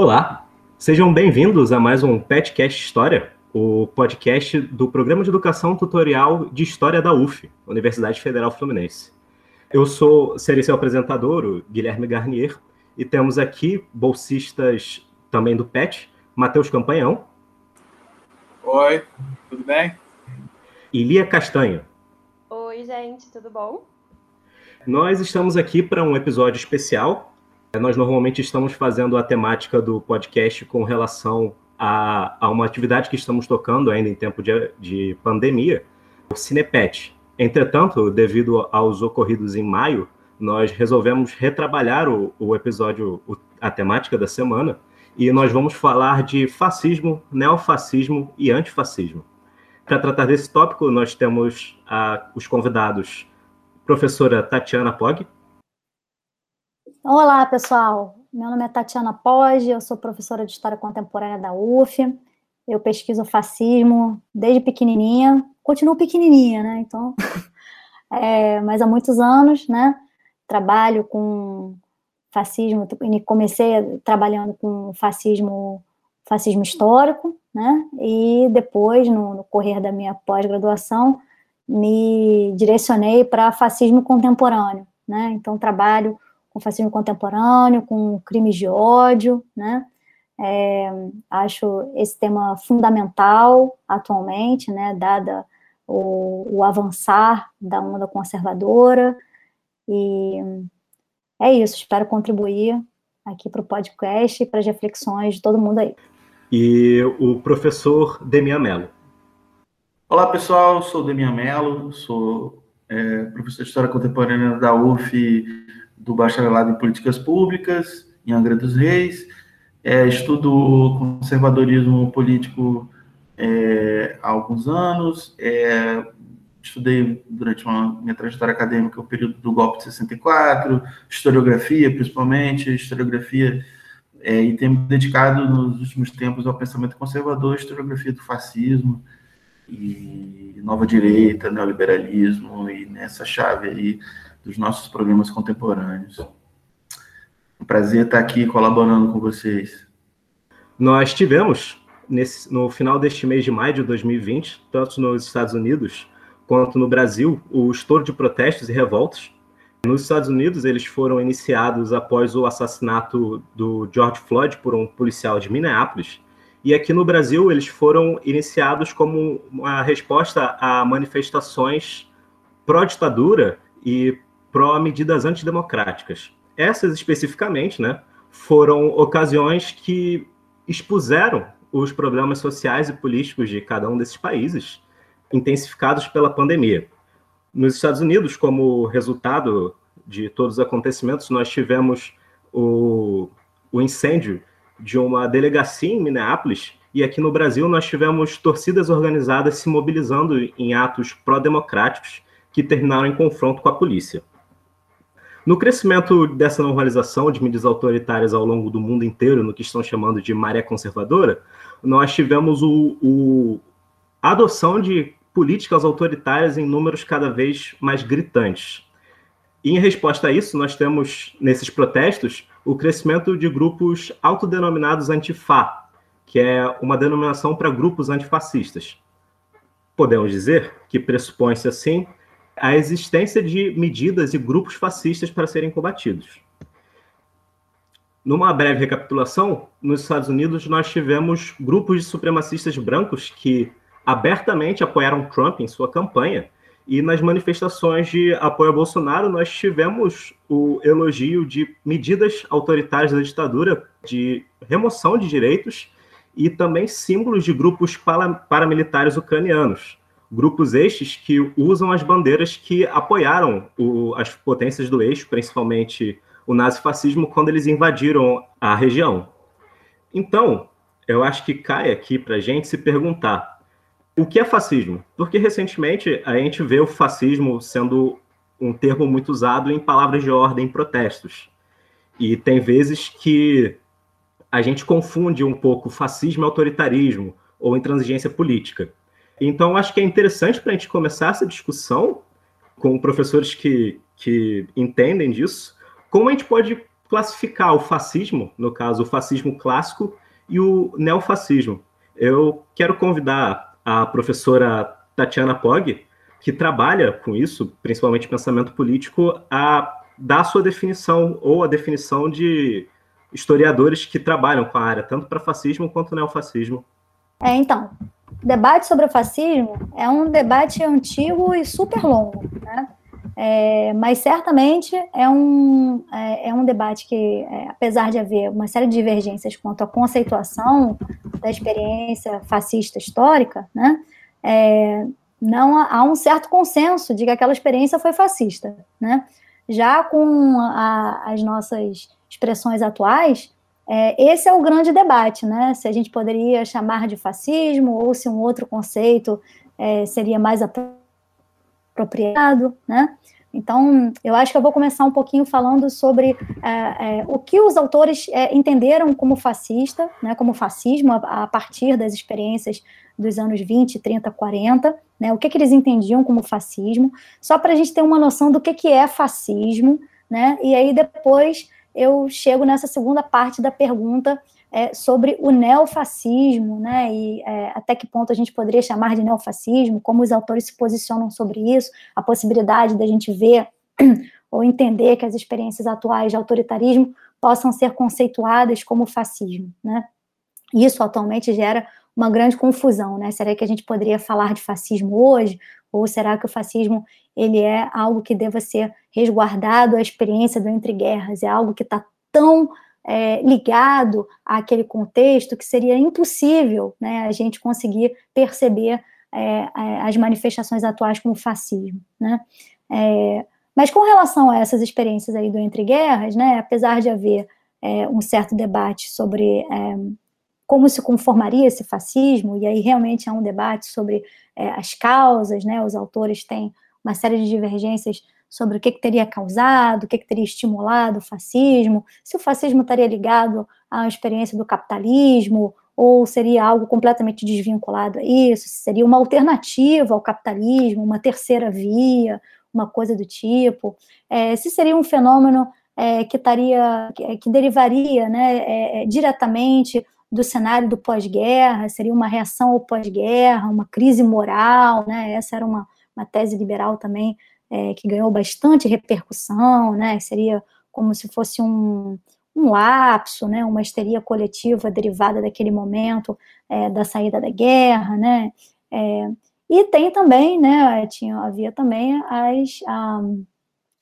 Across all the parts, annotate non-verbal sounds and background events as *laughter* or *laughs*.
Olá, sejam bem-vindos a mais um Petcast História, o podcast do Programa de Educação Tutorial de História da UF, Universidade Federal Fluminense. Eu sou, serei seu apresentador, o Guilherme Garnier, e temos aqui bolsistas também do PET, Matheus Campanhão. Oi, tudo bem? E Lia Castanho. Oi, gente, tudo bom? Nós estamos aqui para um episódio especial. Nós normalmente estamos fazendo a temática do podcast com relação a, a uma atividade que estamos tocando ainda em tempo de, de pandemia, o Cinepet. Entretanto, devido aos ocorridos em maio, nós resolvemos retrabalhar o, o episódio, o, a temática da semana, e nós vamos falar de fascismo, neofascismo e antifascismo. Para tratar desse tópico, nós temos ah, os convidados, professora Tatiana Pog. Olá, pessoal. Meu nome é Tatiana Pog, eu sou professora de História Contemporânea da UF. Eu pesquiso fascismo desde pequenininha, continuo pequenininha, né? Então, *laughs* é, mas há muitos anos, né? Trabalho com fascismo, comecei trabalhando com fascismo, fascismo histórico, né? E depois, no, no correr da minha pós-graduação, me direcionei para fascismo contemporâneo, né? Então trabalho com fascismo contemporâneo, com crimes de ódio, né? É, acho esse tema fundamental atualmente, né? Dada o, o avançar da onda conservadora e é isso, espero contribuir aqui para o podcast e para as reflexões de todo mundo aí. E o professor Demian Mello. Olá, pessoal, sou Demian Mello, sou é, professor de História Contemporânea da UF, do Bacharelado em Políticas Públicas, em Angra dos Reis. É, estudo conservadorismo político é, há alguns anos, é, estudei durante uma minha trajetória acadêmica o período do golpe de 64, historiografia, principalmente, historiografia, é, e tenho me dedicado nos últimos tempos ao pensamento conservador, historiografia do fascismo e nova direita, neoliberalismo, e nessa chave aí dos nossos problemas contemporâneos. Um prazer estar aqui colaborando com vocês. Nós tivemos, nesse, no final deste mês de maio de 2020, tanto nos Estados Unidos quanto no Brasil, o estouro de protestos e revoltas. Nos Estados Unidos, eles foram iniciados após o assassinato do George Floyd por um policial de Minneapolis. E aqui no Brasil, eles foram iniciados como uma resposta a manifestações pró-ditadura e pró-medidas antidemocráticas. Essas, especificamente, né, foram ocasiões que expuseram os problemas sociais e políticos de cada um desses países intensificados pela pandemia. Nos Estados Unidos, como resultado de todos os acontecimentos, nós tivemos o, o incêndio de uma delegacia em Minneapolis, e aqui no Brasil nós tivemos torcidas organizadas se mobilizando em atos pró-democráticos que terminaram em confronto com a polícia. No crescimento dessa normalização de mídias autoritárias ao longo do mundo inteiro, no que estão chamando de maré conservadora, nós tivemos o, o, a adoção de políticas autoritárias em números cada vez mais gritantes. E em resposta a isso, nós temos, nesses protestos, o crescimento de grupos autodenominados antifa, que é uma denominação para grupos antifascistas. Podemos dizer que pressupõe-se, assim, a existência de medidas e grupos fascistas para serem combatidos. Numa breve recapitulação, nos Estados Unidos nós tivemos grupos de supremacistas brancos que abertamente apoiaram Trump em sua campanha. E nas manifestações de apoio a Bolsonaro, nós tivemos o elogio de medidas autoritárias da ditadura, de remoção de direitos e também símbolos de grupos paramilitares ucranianos. Grupos estes que usam as bandeiras que apoiaram o, as potências do eixo, principalmente o nazifascismo, quando eles invadiram a região. Então, eu acho que cai aqui para a gente se perguntar o que é fascismo? Porque recentemente a gente vê o fascismo sendo um termo muito usado em palavras de ordem, em protestos. E tem vezes que a gente confunde um pouco fascismo e autoritarismo ou intransigência política. Então, acho que é interessante para a gente começar essa discussão com professores que, que entendem disso, como a gente pode classificar o fascismo, no caso, o fascismo clássico e o neofascismo. Eu quero convidar a professora Tatiana Pog, que trabalha com isso, principalmente pensamento político, a dar a sua definição ou a definição de historiadores que trabalham com a área, tanto para fascismo quanto neofascismo. É, então, o debate sobre o fascismo é um debate antigo e super longo, né? É, mas certamente é um, é, é um debate que, é, apesar de haver uma série de divergências quanto à conceituação da experiência fascista histórica, né, é, não há, há, um certo consenso de que aquela experiência foi fascista. Né? Já com a, as nossas expressões atuais, é, esse é o grande debate, né? Se a gente poderia chamar de fascismo ou se um outro conceito é, seria mais apropriado, né? Então, eu acho que eu vou começar um pouquinho falando sobre é, é, o que os autores é, entenderam como fascista, né, como fascismo, a, a, partir das experiências dos anos 20, 30, 40, né, o que, que eles entendiam como fascismo, só para a gente ter uma noção do que, que é fascismo, né, e aí depois eu chego nessa segunda parte da pergunta é, sobre o neofascismo, né, e é, até que ponto a gente poderia chamar de neofascismo, como os autores se posicionam sobre isso, a possibilidade da gente ver *clears throat* ou entender que as experiências atuais de autoritarismo possam ser conceituadas como fascismo, né. Isso atualmente gera uma grande confusão, né? Será que a gente poderia falar de fascismo hoje? Ou será que o fascismo ele é algo que deva ser resguardado à experiência do entre guerras? É algo que está tão é, ligado àquele contexto que seria impossível né, a gente conseguir perceber é, as manifestações atuais como fascismo. Né? É, mas com relação a essas experiências aí do entre guerras, né, apesar de haver é, um certo debate sobre é, como se conformaria esse fascismo, e aí realmente há um debate sobre as causas, né, os autores têm uma série de divergências sobre o que, que teria causado, o que, que teria estimulado o fascismo, se o fascismo estaria ligado à experiência do capitalismo, ou seria algo completamente desvinculado a isso, se seria uma alternativa ao capitalismo, uma terceira via, uma coisa do tipo, é, se seria um fenômeno é, que estaria, que, que derivaria né, é, é diretamente do cenário do pós-guerra, seria uma reação ao pós-guerra, uma crise moral, né? Essa era uma, uma tese liberal também é, que ganhou bastante repercussão, né? Seria como se fosse um, um lapso, né? Uma histeria coletiva derivada daquele momento é, da saída da guerra, né? É, e tem também, né? Tinha, havia também as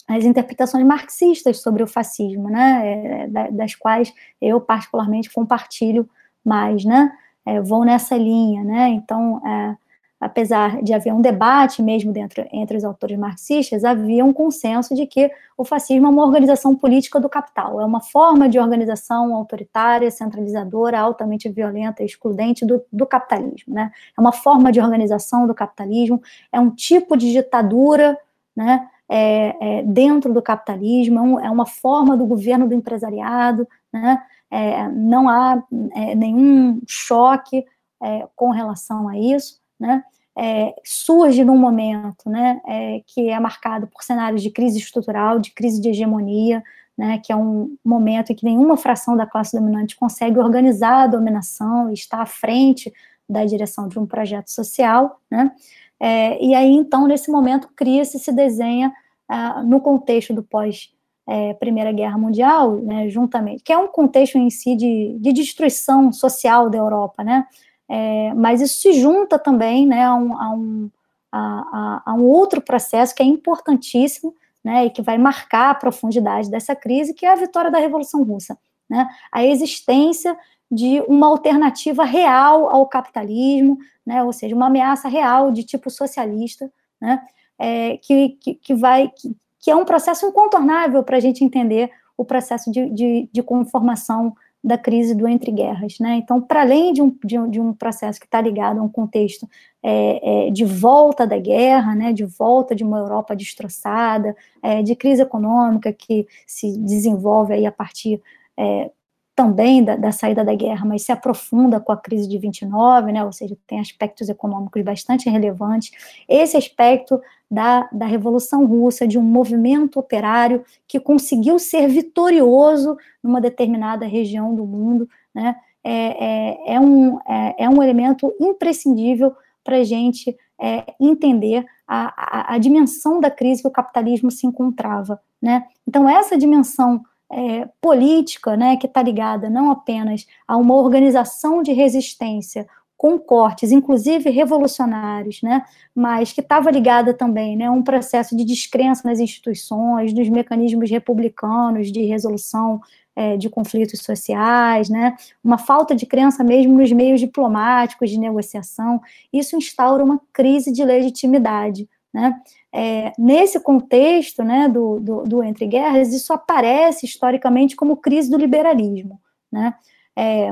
as interpretações marxistas sobre o fascismo, né? É, das quais eu particularmente compartilho mais, né? É, vou nessa linha, né? Então, é, apesar de haver um debate mesmo dentro, entre os autores marxistas, havia um consenso de que o fascismo é uma organização política do capital, é uma forma de organização autoritária, centralizadora, altamente violenta e excludente do, do capitalismo. Né? É uma forma de organização do capitalismo, é um tipo de ditadura né, é, é, dentro do capitalismo, é, é uma forma do governo do empresariado, né, é, não há é, nenhum choque é, com relação a isso né, surge num momento né, que é marcado por cenários de crise estrutural, de crise de hegemonia, né, que é um momento em que nenhuma fração da classe dominante consegue organizar a dominação e está à frente da direção de um projeto social, né, é, e aí, então, nesse momento, cria-se, se desenha, ah, no contexto do pós- é, Primeira Guerra Mundial, né, juntamente, que é um contexto em si de, de destruição social da Europa, né, é, mas isso se junta também né, a, um, a, um, a, a, um outro processo que é importantíssimo né, e que vai marcar a profundidade dessa crise, que é a vitória da Revolução Russa. Né, a existência de uma alternativa real ao capitalismo, né, ou seja, uma ameaça real de tipo socialista, né, é, que, que, que, vai, que, que, é um processo incontornável para a gente entender o processo de, de, de conformação da crise do entre guerras, né? Então, para além de um, de um, de um, processo que está ligado a um contexto é, é, de volta da guerra, né? De volta de uma Europa destroçada, é, de crise econômica que se desenvolve aí a partir é, também da, da, saída da guerra, mas se aprofunda com a crise de 29, né, ou seja, tem aspectos econômicos bastante relevantes. Esse aspecto da, da Revolução Russa, de um movimento operário que conseguiu ser vitorioso numa determinada região do mundo, né, é, é, é um, é, é um elemento imprescindível para a gente é, entender a, a, a, dimensão da crise que o capitalismo se encontrava. Né? Então, essa dimensão é, política, né, que está ligada não apenas a uma organização de resistência com cortes, inclusive revolucionários, né, mas que estava ligada também né, a um processo de descrença nas instituições, dos mecanismos republicanos de resolução é, de conflitos sociais, né, uma falta de crença mesmo nos meios diplomáticos de negociação, isso instaura uma crise de legitimidade. Né? É, nesse contexto né, do, do, do, entre guerras, isso aparece historicamente como crise do liberalismo. Né? É,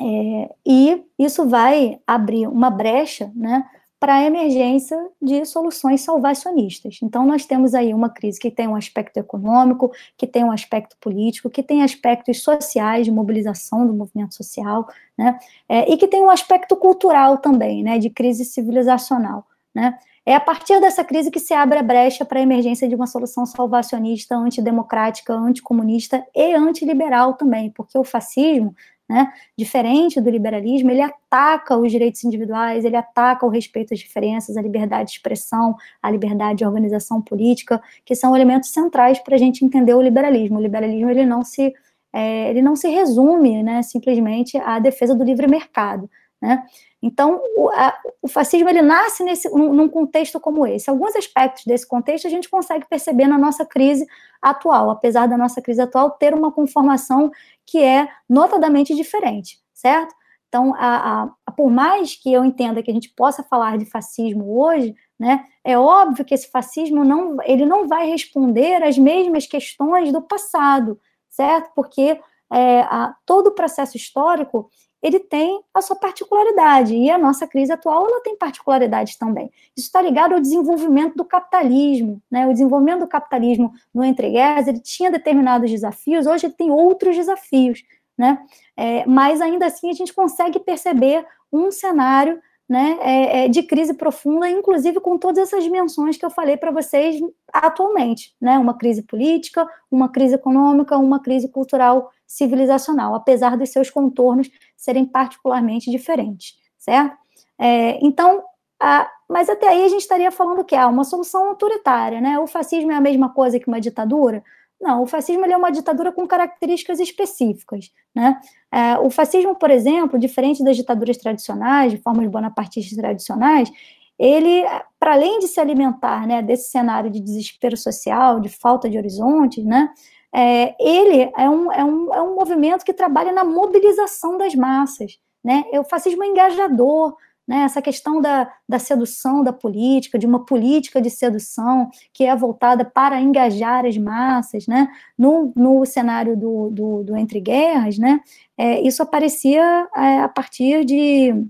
é, e isso vai abrir uma brecha né, para a emergência de soluções salvacionistas. Então, nós temos aí uma crise que tem um aspecto econômico, que tem um aspecto político, que tem aspectos sociais, de mobilização do movimento social, né, é, e que tem um aspecto cultural também, né, de crise civilizacional. Né? É a partir dessa crise que se abre a brecha para a emergência de uma solução salvacionista, antidemocrática, anticomunista e antiliberal também, porque o fascismo, né, diferente do liberalismo, ele ataca os direitos individuais, ele ataca o respeito às diferenças, a liberdade de expressão, a liberdade de organização política, que são elementos centrais para a gente entender o liberalismo. O liberalismo ele não se é, ele não se resume, né, simplesmente à defesa do livre mercado, né? Então, o, a, o, fascismo ele nasce nesse, num, num, contexto como esse. Alguns aspectos desse contexto a gente consegue perceber na nossa crise atual, apesar da nossa crise atual ter uma conformação que é notadamente diferente, certo? Então, a, a, por mais que eu entenda que a gente possa falar de fascismo hoje, né, é óbvio que esse fascismo não, ele não vai responder às mesmas questões do passado, certo? Porque é, a, todo o processo histórico ele tem a sua particularidade, e a nossa crise atual ela tem particularidades também. Isso está ligado ao desenvolvimento do capitalismo, né? O desenvolvimento do capitalismo no entre guerras, ele tinha determinados desafios, hoje ele tem outros desafios, né? É, mas ainda assim a gente consegue perceber um cenário né, é, é, de crise profunda, inclusive com todas essas dimensões que eu falei para vocês atualmente, né, uma crise política, uma crise econômica, uma crise cultural civilizacional, apesar dos seus contornos serem particularmente diferentes, certo? É, então, a, mas até aí a gente estaria falando que é uma solução autoritária, né? O fascismo é a mesma coisa que uma ditadura? Não, o fascismo é uma ditadura com características específicas. Né? É, o fascismo, por exemplo, diferente das ditaduras tradicionais, de formas bonapartistas tradicionais, ele, para além de se alimentar né, desse cenário de desespero social, de falta de horizontes, né, é, ele é um, é, um, é um movimento que trabalha na mobilização das massas. Né? O fascismo é engajador, né, essa questão da, da sedução da política, de uma política de sedução que é voltada para engajar as massas, né, no, no cenário do, do, do Entre Guerras, né, é, isso aparecia é, a partir de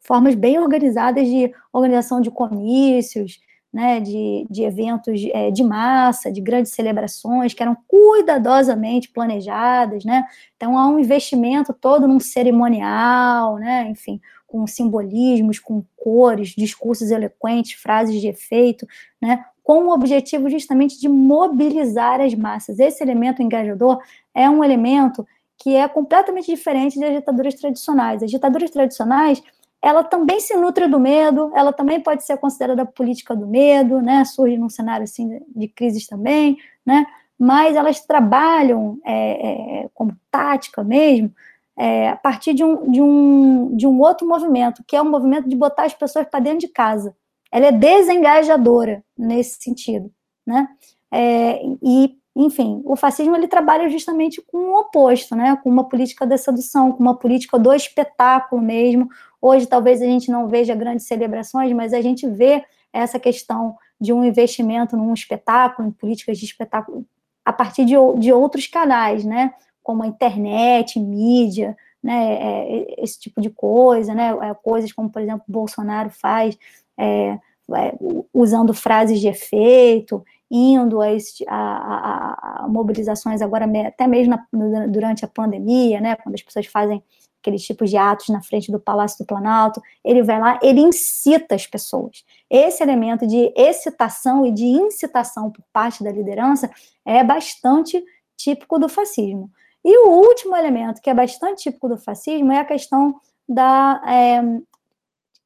formas bem organizadas de organização de comícios, né, de, de eventos é, de massa, de grandes celebrações que eram cuidadosamente planejadas, né, então há um investimento todo num cerimonial, né, enfim, com simbolismos, com cores, discursos eloquentes, frases de efeito, né, com o objetivo justamente de mobilizar as massas. Esse elemento engajador é um elemento que é completamente diferente das ditaduras tradicionais. As ditaduras tradicionais, ela também se nutre do medo, ela também pode ser considerada política do medo, né, surge num cenário assim de crises também, né, mas elas trabalham é, é, como tática mesmo, é, a partir de um, de, um, de um outro movimento, que é o um movimento de botar as pessoas para dentro de casa. Ela é desengajadora nesse sentido, né? É, e, enfim, o fascismo ele trabalha justamente com o oposto, né? Com uma política da sedução, com uma política do espetáculo mesmo. Hoje talvez a gente não veja grandes celebrações, mas a gente vê essa questão de um investimento num espetáculo, em políticas de espetáculo, a partir de, de outros canais, né? como a internet, mídia, né, é, esse tipo de coisa, né, é, coisas como, por exemplo, Bolsonaro faz, é, é usando frases de efeito, indo a, a, a, a mobilizações agora, até mesmo na, durante a pandemia, né, quando as pessoas fazem aqueles tipos de atos na frente do Palácio do Planalto, ele vai lá, ele incita as pessoas. Esse elemento de excitação e de incitação por parte da liderança é bastante típico do fascismo. E o último elemento que é bastante típico do fascismo é a questão da é,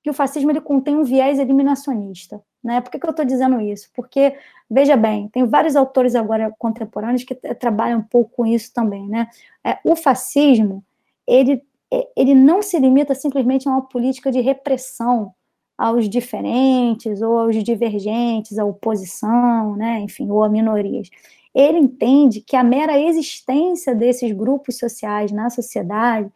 que o fascismo ele contém um viés eliminacionista. Né? Por que, que eu estou dizendo isso? Porque, veja bem, tem vários autores agora contemporâneos que trabalham um pouco com isso também. Né? É, o fascismo, ele, é, ele não se limita simplesmente a uma política de repressão aos diferentes ou aos divergentes, à oposição, né? enfim, ou a minorias. Ele entende que a mera existência desses grupos sociais na sociedade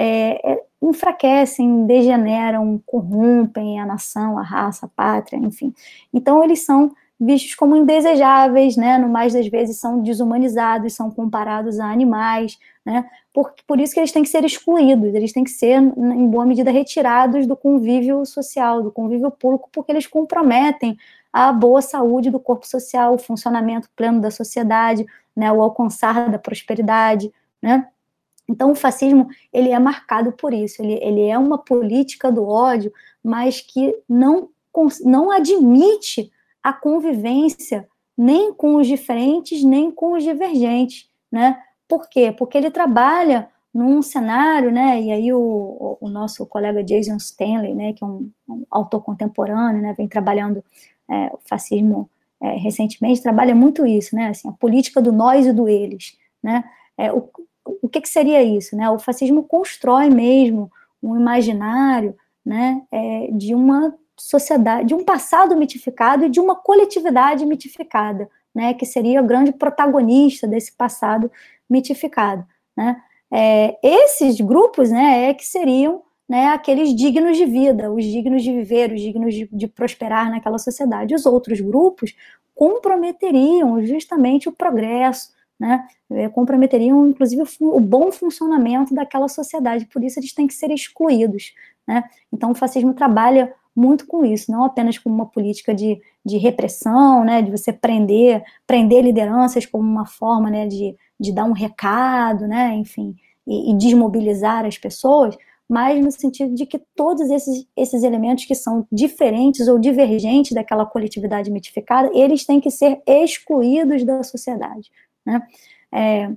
é, é, enfraquecem, degeneram, corrompem a nação, a raça, a pátria, enfim. Então, eles são vistos como indesejáveis, né? No mais das vezes são desumanizados, são comparados a animais, né? Por, por isso que eles têm que ser excluídos, eles têm que ser, em boa medida, retirados do convívio social, do convívio público, porque eles comprometem a boa saúde do corpo social, o funcionamento pleno da sociedade, né? O alcançar da prosperidade, né? Então, o fascismo ele é marcado por isso. Ele, ele é uma política do ódio, mas que não, não admite a convivência nem com os diferentes, nem com os divergentes, né? Por quê? Porque ele trabalha num cenário, né? E aí o, o nosso colega Jason Stanley, né, que é um, um autor contemporâneo, né, vem trabalhando é, o fascismo é, recentemente, trabalha muito isso, né? Assim, a política do nós e do eles, né? É, o, o que, que, seria isso? Né? O fascismo constrói mesmo um imaginário né, é, de uma sociedade, de um passado mitificado e de uma coletividade mitificada, né, que seria o grande protagonista desse passado mitificado. Né? É, esses grupos né, é que seriam né, aqueles dignos de vida, os dignos de viver, os dignos de, de prosperar naquela sociedade. Os outros grupos comprometeriam justamente o progresso, né, é, comprometeriam, inclusive, o, bom funcionamento daquela sociedade, por isso eles têm que ser excluídos. Né? Então, o fascismo trabalha muito com isso, não apenas como uma política de, de repressão, né, de você prender, prender lideranças como uma forma né, de, de dar um recado, né, enfim, e, e desmobilizar as pessoas, mas no sentido de que todos esses, esses elementos que são diferentes ou divergentes daquela coletividade mitificada, eles têm que ser excluídos da sociedade. Né? É,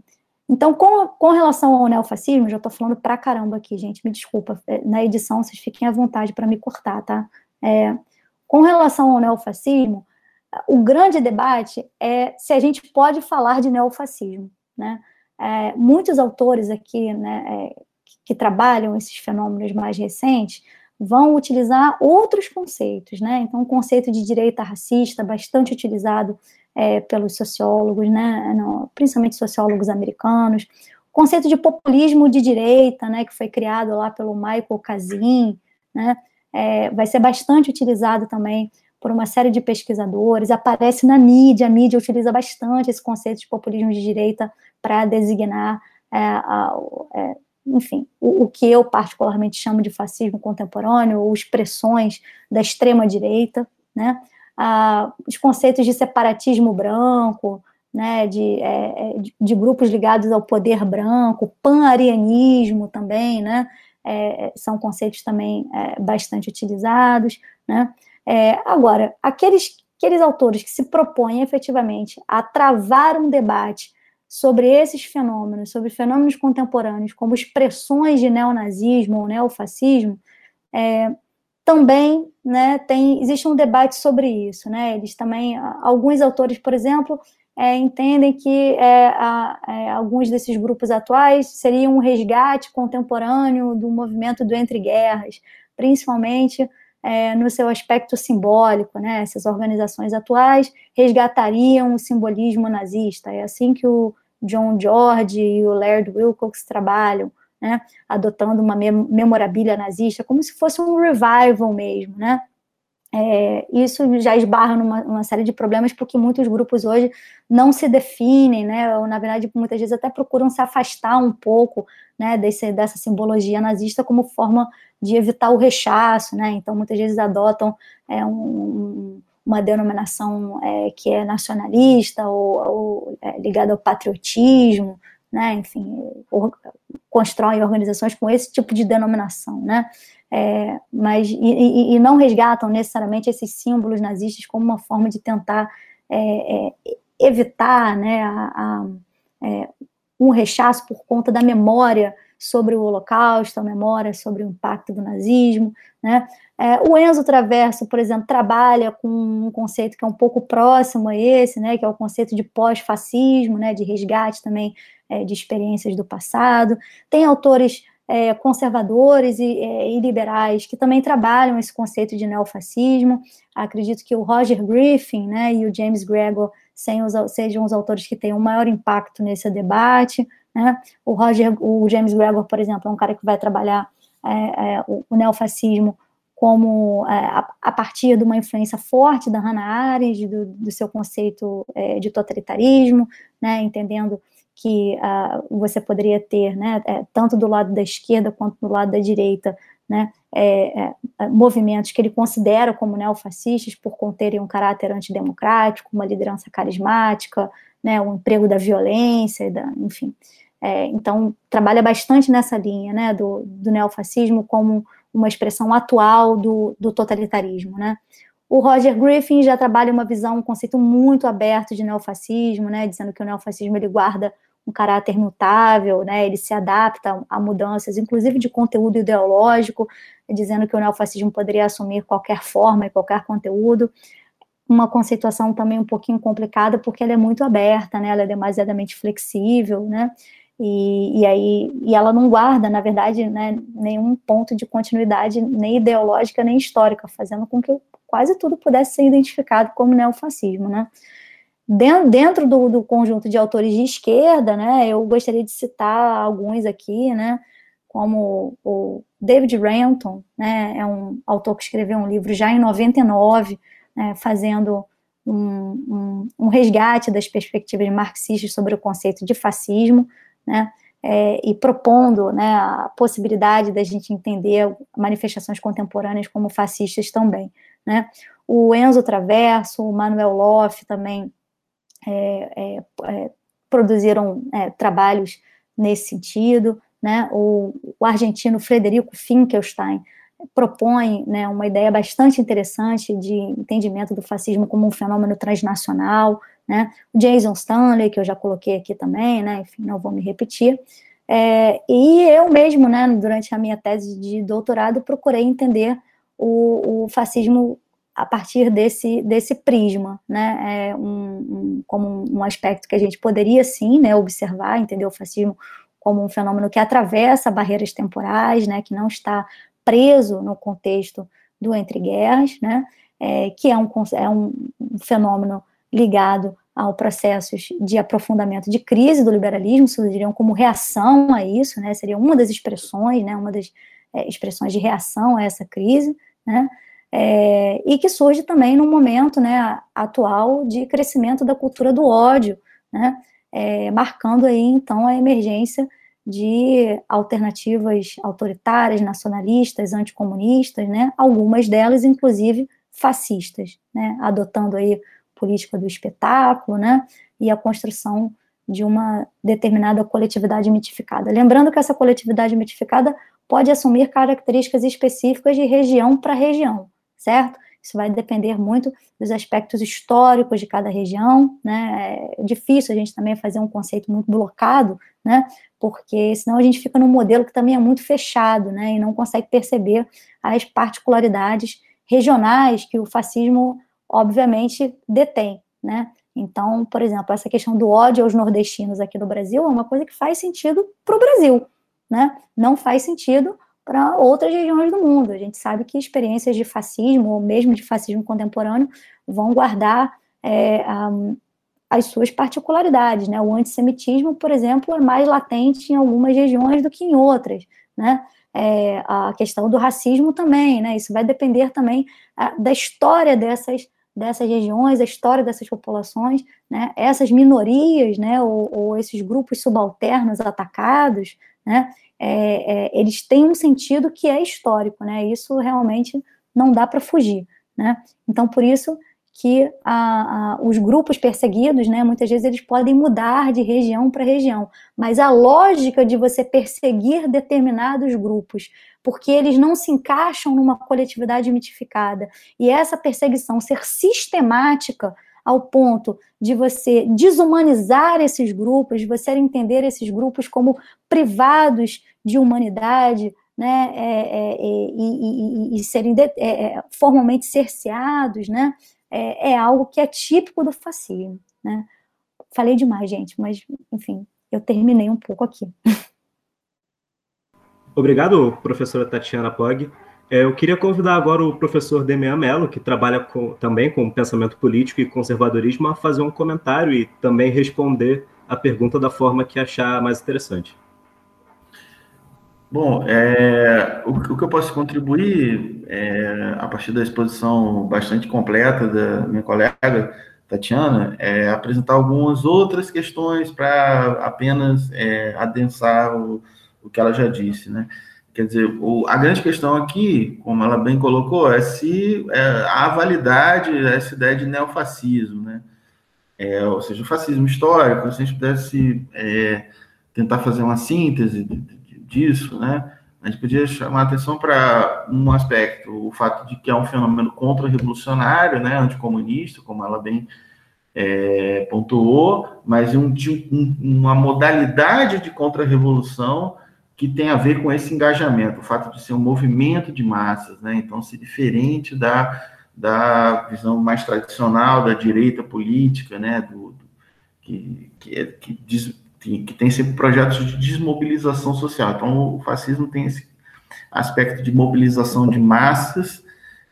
então, com, com relação ao neofascismo, já estou falando pra caramba aqui, gente, me desculpa, é, na edição vocês fiquem à vontade para me cortar, tá? É, com relação ao neofascismo, o grande debate é se a gente pode falar de neofascismo, né? É, muitos autores aqui, né, é, que, que trabalham esses fenômenos mais recentes, vão utilizar outros conceitos, né? Então, o conceito de direita racista, bastante utilizado é, pelos sociólogos, né? Principalmente sociólogos americanos. O conceito de populismo de direita, né? Que foi criado lá pelo Michael Kazin, né? É, vai ser bastante utilizado também por uma série de pesquisadores, aparece na mídia, a mídia utiliza bastante esse conceito de populismo de direita para designar é, a, é, enfim, o, o, que eu particularmente chamo de fascismo contemporâneo, ou expressões da extrema-direita, né? Os conceitos de separatismo branco, né, de, é, é de, grupos ligados ao poder branco, pan-arianismo também, né, é, são conceitos também é, bastante utilizados, né. É, agora, aqueles, aqueles autores que se propõem efetivamente a travar um debate sobre esses fenômenos, sobre fenômenos contemporâneos, como expressões de neonazismo ou neofascismo, é, também né, tem, existe um debate sobre isso. Né? Eles também, alguns autores, por exemplo, é, entendem que é, a, é, alguns desses grupos atuais seriam um resgate contemporâneo do movimento do entre guerras, principalmente é, no seu aspecto simbólico, né? Essas organizações atuais resgatariam o simbolismo nazista. É assim que o John George e o Laird Wilcox trabalham, né, adotando uma memorabilia nazista, como se fosse um revival mesmo, né? É, isso já esbarra numa, numa, série de problemas porque muitos grupos hoje não se definem, né, ou na verdade muitas vezes até procuram se afastar um pouco, né, desse, dessa simbologia nazista como forma de evitar o rechaço, né, então muitas vezes adotam é, um, uma denominação é, que é nacionalista ou, ou é, ligada ao patriotismo, né, enfim, or, constroem organizações com esse tipo de denominação, né, é, mas e, e, não resgatam necessariamente esses símbolos nazistas como uma forma de tentar é, é, evitar, né, a, a, é, um rechaço por conta da memória sobre o Holocausto, a memória sobre o impacto do nazismo, né? É, o Enzo Traverso, por exemplo, trabalha com um conceito que é um pouco próximo a esse, né? Que é o conceito de pós-fascismo, né? De resgate também é, de experiências do passado. Tem autores é, conservadores e, é, e, liberais que também trabalham esse conceito de neofascismo. Acredito que o Roger Griffin, né? E o James Gregor sejam os autores que têm um maior impacto nesse debate. Né? O Roger, o James Gregor, por exemplo, é um cara que vai trabalhar é, é, o, o, neofascismo como é, a, a, partir de uma influência forte da Hannah Arendt, do, do seu conceito é, de totalitarismo, né? entendendo que uh, você poderia ter, né, é, tanto do lado da esquerda quanto do lado da direita, né, é, é, movimentos que ele considera como neofascistas por conterem um caráter antidemocrático, uma liderança carismática, né, o emprego da violência, da, enfim. É, então, trabalha bastante nessa linha né, do, do neofascismo como uma expressão atual do, do totalitarismo. Né. O Roger Griffin já trabalha uma visão, um conceito muito aberto de neofascismo, né, dizendo que o neofascismo ele guarda um caráter mutável, né, ele se adapta a mudanças, inclusive de conteúdo ideológico, dizendo que o neofascismo poderia assumir qualquer forma e qualquer conteúdo uma conceituação também um pouquinho complicada, porque ela é muito aberta, né? Ela é demasiadamente flexível, né? E, e aí e ela não guarda, na verdade, né, nenhum ponto de continuidade nem ideológica nem histórica, fazendo com que quase tudo pudesse ser identificado como neofascismo, né? Dentro do, do conjunto de autores de esquerda, né, eu gostaria de citar alguns aqui, né, como o David Renton, né, é um autor que escreveu um livro já em 99, né, fazendo um, um, um, resgate das perspectivas marxistas sobre o conceito de fascismo, né, é, e propondo né, a possibilidade da gente entender manifestações contemporâneas como fascistas também. Né. O Enzo Traverso, o Manuel Loff também é, é, é produziram é, trabalhos nesse sentido, né, o, o argentino Frederico Finkelstein propõe né, uma ideia bastante interessante de entendimento do fascismo como um fenômeno transnacional, né, o Jason Stanley, que eu já coloquei aqui também, né, enfim, não vou me repetir, é, e eu mesmo, né, durante a minha tese de doutorado, procurei entender o, o fascismo a partir desse, desse prisma, né, é um, um, como um aspecto que a gente poderia, sim, né, observar, entender o fascismo como um fenômeno que atravessa barreiras temporais, né, que não está preso no contexto do entre guerras, né, é, que é um, é um fenômeno ligado ao processos de aprofundamento de crise do liberalismo, surgiriam como reação a isso, né, seria uma das expressões, né, uma das é, expressões de reação a essa crise, né, é, e que surge também num momento, né, atual de crescimento da cultura do ódio, né, é, marcando aí, então, a emergência de alternativas autoritárias, nacionalistas, anticomunistas, né, algumas delas, inclusive, fascistas, né, adotando aí política do espetáculo, né, e a construção de uma determinada coletividade mitificada. Lembrando que essa coletividade mitificada pode assumir características específicas de região para região, certo? Isso vai depender muito dos aspectos históricos de cada região, né? É difícil a gente também fazer um conceito muito blocado, né? Porque senão a gente fica num modelo que também é muito fechado, né? E não consegue perceber as particularidades regionais que o fascismo, obviamente, detém, né? Então, por exemplo, essa questão do ódio aos nordestinos aqui no Brasil é uma coisa que faz sentido para o Brasil, né? Não faz sentido para outras regiões do mundo. A gente sabe que experiências de fascismo, ou mesmo de fascismo contemporâneo, vão guardar é, um, as suas particularidades. Né? O antissemitismo, por exemplo, é mais latente em algumas regiões do que em outras. Né? É, a questão do racismo também, né? isso vai depender também uh, da história dessas, dessas regiões, da história dessas populações, né? essas minorias, né? ou, ou esses grupos subalternos atacados, né? é, é, eles têm um sentido que é histórico, né? Isso realmente não dá para fugir, né? Então, por isso que a, a, os grupos perseguidos, né, muitas vezes eles podem mudar de região para região, mas a lógica de você perseguir determinados grupos, porque eles não se encaixam numa coletividade mitificada, e essa perseguição ser sistemática ao ponto de você desumanizar esses grupos, de você entender esses grupos como privados de humanidade, né, é, é, é e, e, e, serem de, é, é, formalmente cerceados, né, é, é, algo que é típico do fascismo, né. Falei demais, gente, mas, enfim, eu terminei um pouco aqui. *laughs* Obrigado, professora Tatiana Pog. Eu queria convidar agora o professor Demian Mello, que trabalha com, também com pensamento político e conservadorismo, a fazer um comentário e também responder a pergunta da forma que achar mais interessante. Bom, é, o, o, que eu posso contribuir é, a partir da exposição bastante completa da minha colega Tatiana é apresentar algumas outras questões para apenas é, adensar o, o que ela já disse, né? Quer dizer, o, a grande questão aqui, como ela bem colocou, é se é, há validade essa ideia de neofascismo, né? É, ou seja, o fascismo histórico, se a gente pudesse é, tentar fazer uma síntese disso, né? A gente podia chamar atenção para um aspecto, o fato de que é um fenômeno contra-revolucionário, né, anticomunista, como ela bem é, pontuou, mas um, um, uma modalidade de contra-revolução que tem a ver com esse engajamento, o fato de ser um movimento de massas, né? Então, se diferente da, da visão mais tradicional da direita política, né? Do, do que, que, é, que, diz, que, tem sempre projetos de desmobilização social. Então, o fascismo tem esse aspecto de mobilização de massas,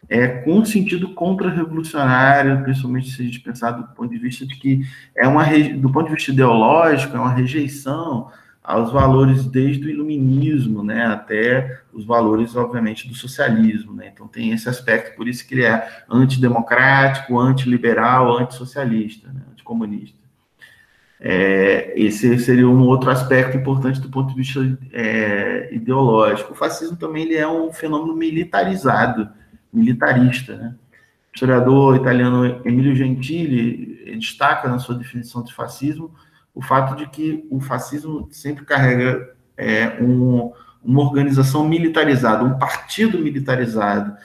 é, com sentido contra-revolucionário, principalmente se a gente pensar do ponto de vista de que é uma, do ponto de vista ideológico, é uma rejeição aos valores desde o iluminismo, né, até os valores, obviamente, do socialismo, né, então tem esse aspecto, por isso que ele é antidemocrático, antiliberal, antissocialista, né, anticomunista. É, esse seria um outro aspecto importante do ponto de vista é, ideológico. O fascismo também ele é um fenômeno militarizado, militarista, né, o historiador italiano Emilio Gentili destaca na sua definição de fascismo o fato de que o fascismo sempre carrega é, um, uma organização militarizada, um partido militarizado.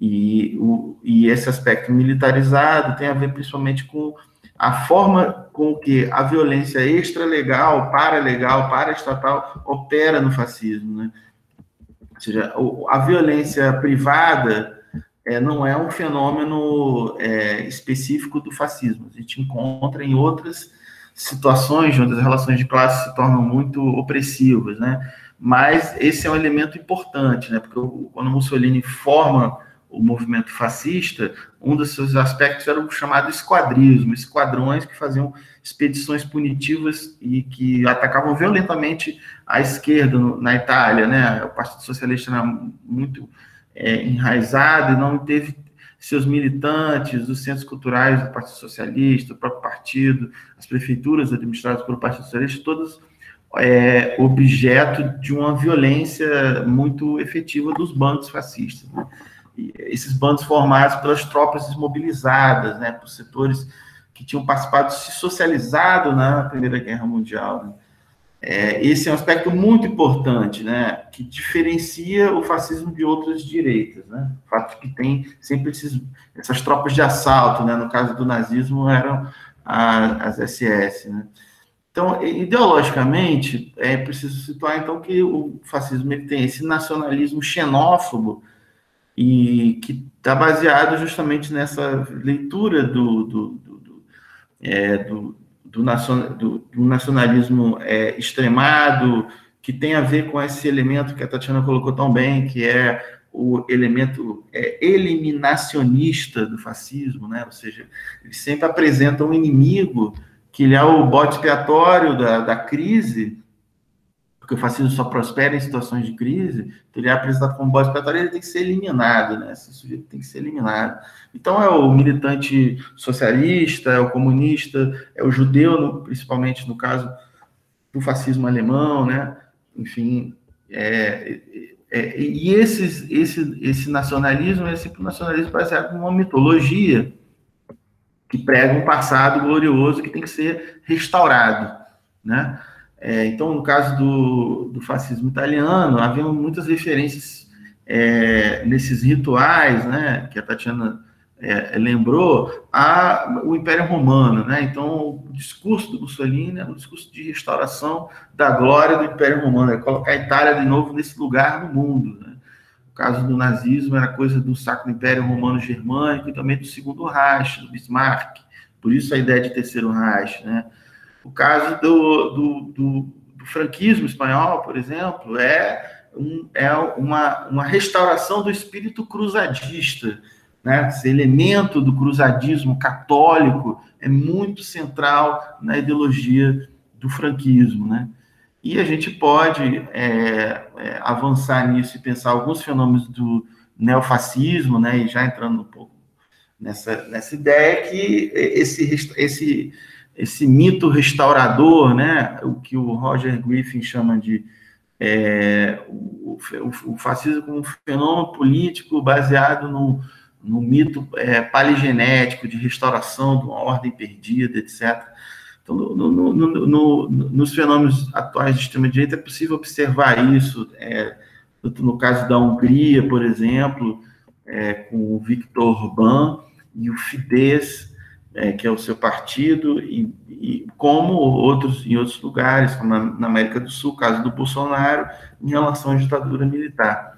E, o, e esse aspecto militarizado tem a ver principalmente com a forma com que a violência extralegal, paralegal, paraestatal opera no fascismo. Né? Ou seja, a violência privada é, não é um fenômeno é, específico do fascismo. A gente encontra em outras situações onde as relações de classe se tornam muito opressivas, né? Mas esse é um elemento importante, né? Porque quando Mussolini forma o movimento fascista, um dos seus aspectos era o chamado esquadrismo, esquadrões que faziam expedições punitivas e que atacavam violentamente a esquerda na Itália, né? O Partido Socialista era muito é, enraizado e não teve seus militantes, os centros culturais do Partido Socialista, o próprio partido, as prefeituras administradas pelo Partido Socialista, todas é, objeto de uma violência muito efetiva dos bandos fascistas. Né? Esses bandos formados pelas tropas desmobilizadas, né, por setores que tinham participado, se socializado na Primeira Guerra Mundial. Né? É, esse é um aspecto muito importante, né, que diferencia o fascismo de outras direitas, né, o fato que tem sempre esses, essas tropas de assalto, né, no caso do nazismo eram a, as SS, né. Então, ideologicamente, é preciso situar, então, que o fascismo tem esse nacionalismo xenófobo e que está baseado justamente nessa leitura do, do, do, do, é, do do, do, do nacionalismo é, extremado, que tem a ver com esse elemento que a Tatiana colocou tão bem, que é o elemento é, eliminacionista do fascismo, né? ou seja, ele sempre apresenta um inimigo que ele é o bote expiatório da, da crise, o fascismo só prospera em situações de crise, então ele é apresentado como bote expiatório, ele tem que ser eliminado, né? esse sujeito tem que ser eliminado. Então, é o militante socialista, é o comunista, é o judeu, no, principalmente no caso do fascismo alemão, né? Enfim, é, é, é, e esses, esse, esse nacionalismo é sempre um nacionalismo baseado numa mitologia que prega um passado glorioso que tem que ser restaurado, né? É, então, no caso do, do fascismo italiano, havia muitas referências é, nesses rituais, né, que a Tatiana é, lembrou, a, o Império Romano, né? Então, o discurso do Mussolini é um discurso de restauração da glória do Império Romano, é colocar a Itália de novo nesse lugar no mundo, né? O caso do nazismo era coisa do Sacro Império Romano Germânico e também do Segundo Reich, do Bismarck. Por isso a ideia de Terceiro Reich, né? O caso do, do, do, do franquismo espanhol, por exemplo, é, um, é uma, uma restauração do espírito cruzadista, né? Esse elemento do cruzadismo católico é muito central na ideologia do franquismo, né? E a gente pode é, é, avançar nisso e pensar alguns fenômenos do neofascismo, né? E já entrando um pouco nessa, nessa ideia que esse, esse, esse mito restaurador, né? O que o Roger Griffin chama de é, o, o, fascismo como um fenômeno político baseado no, no mito é, paligenético de restauração de uma ordem perdida, etc. Então, no, no, nos fenômenos atuais de extrema-direita, é possível observar isso, é, no caso da Hungria, por exemplo, é, com o Viktor Orbán e o Fidesz, é, que é o seu partido, e, e, como outros em outros lugares, como na, na América do Sul, caso do Bolsonaro, em relação à ditadura militar.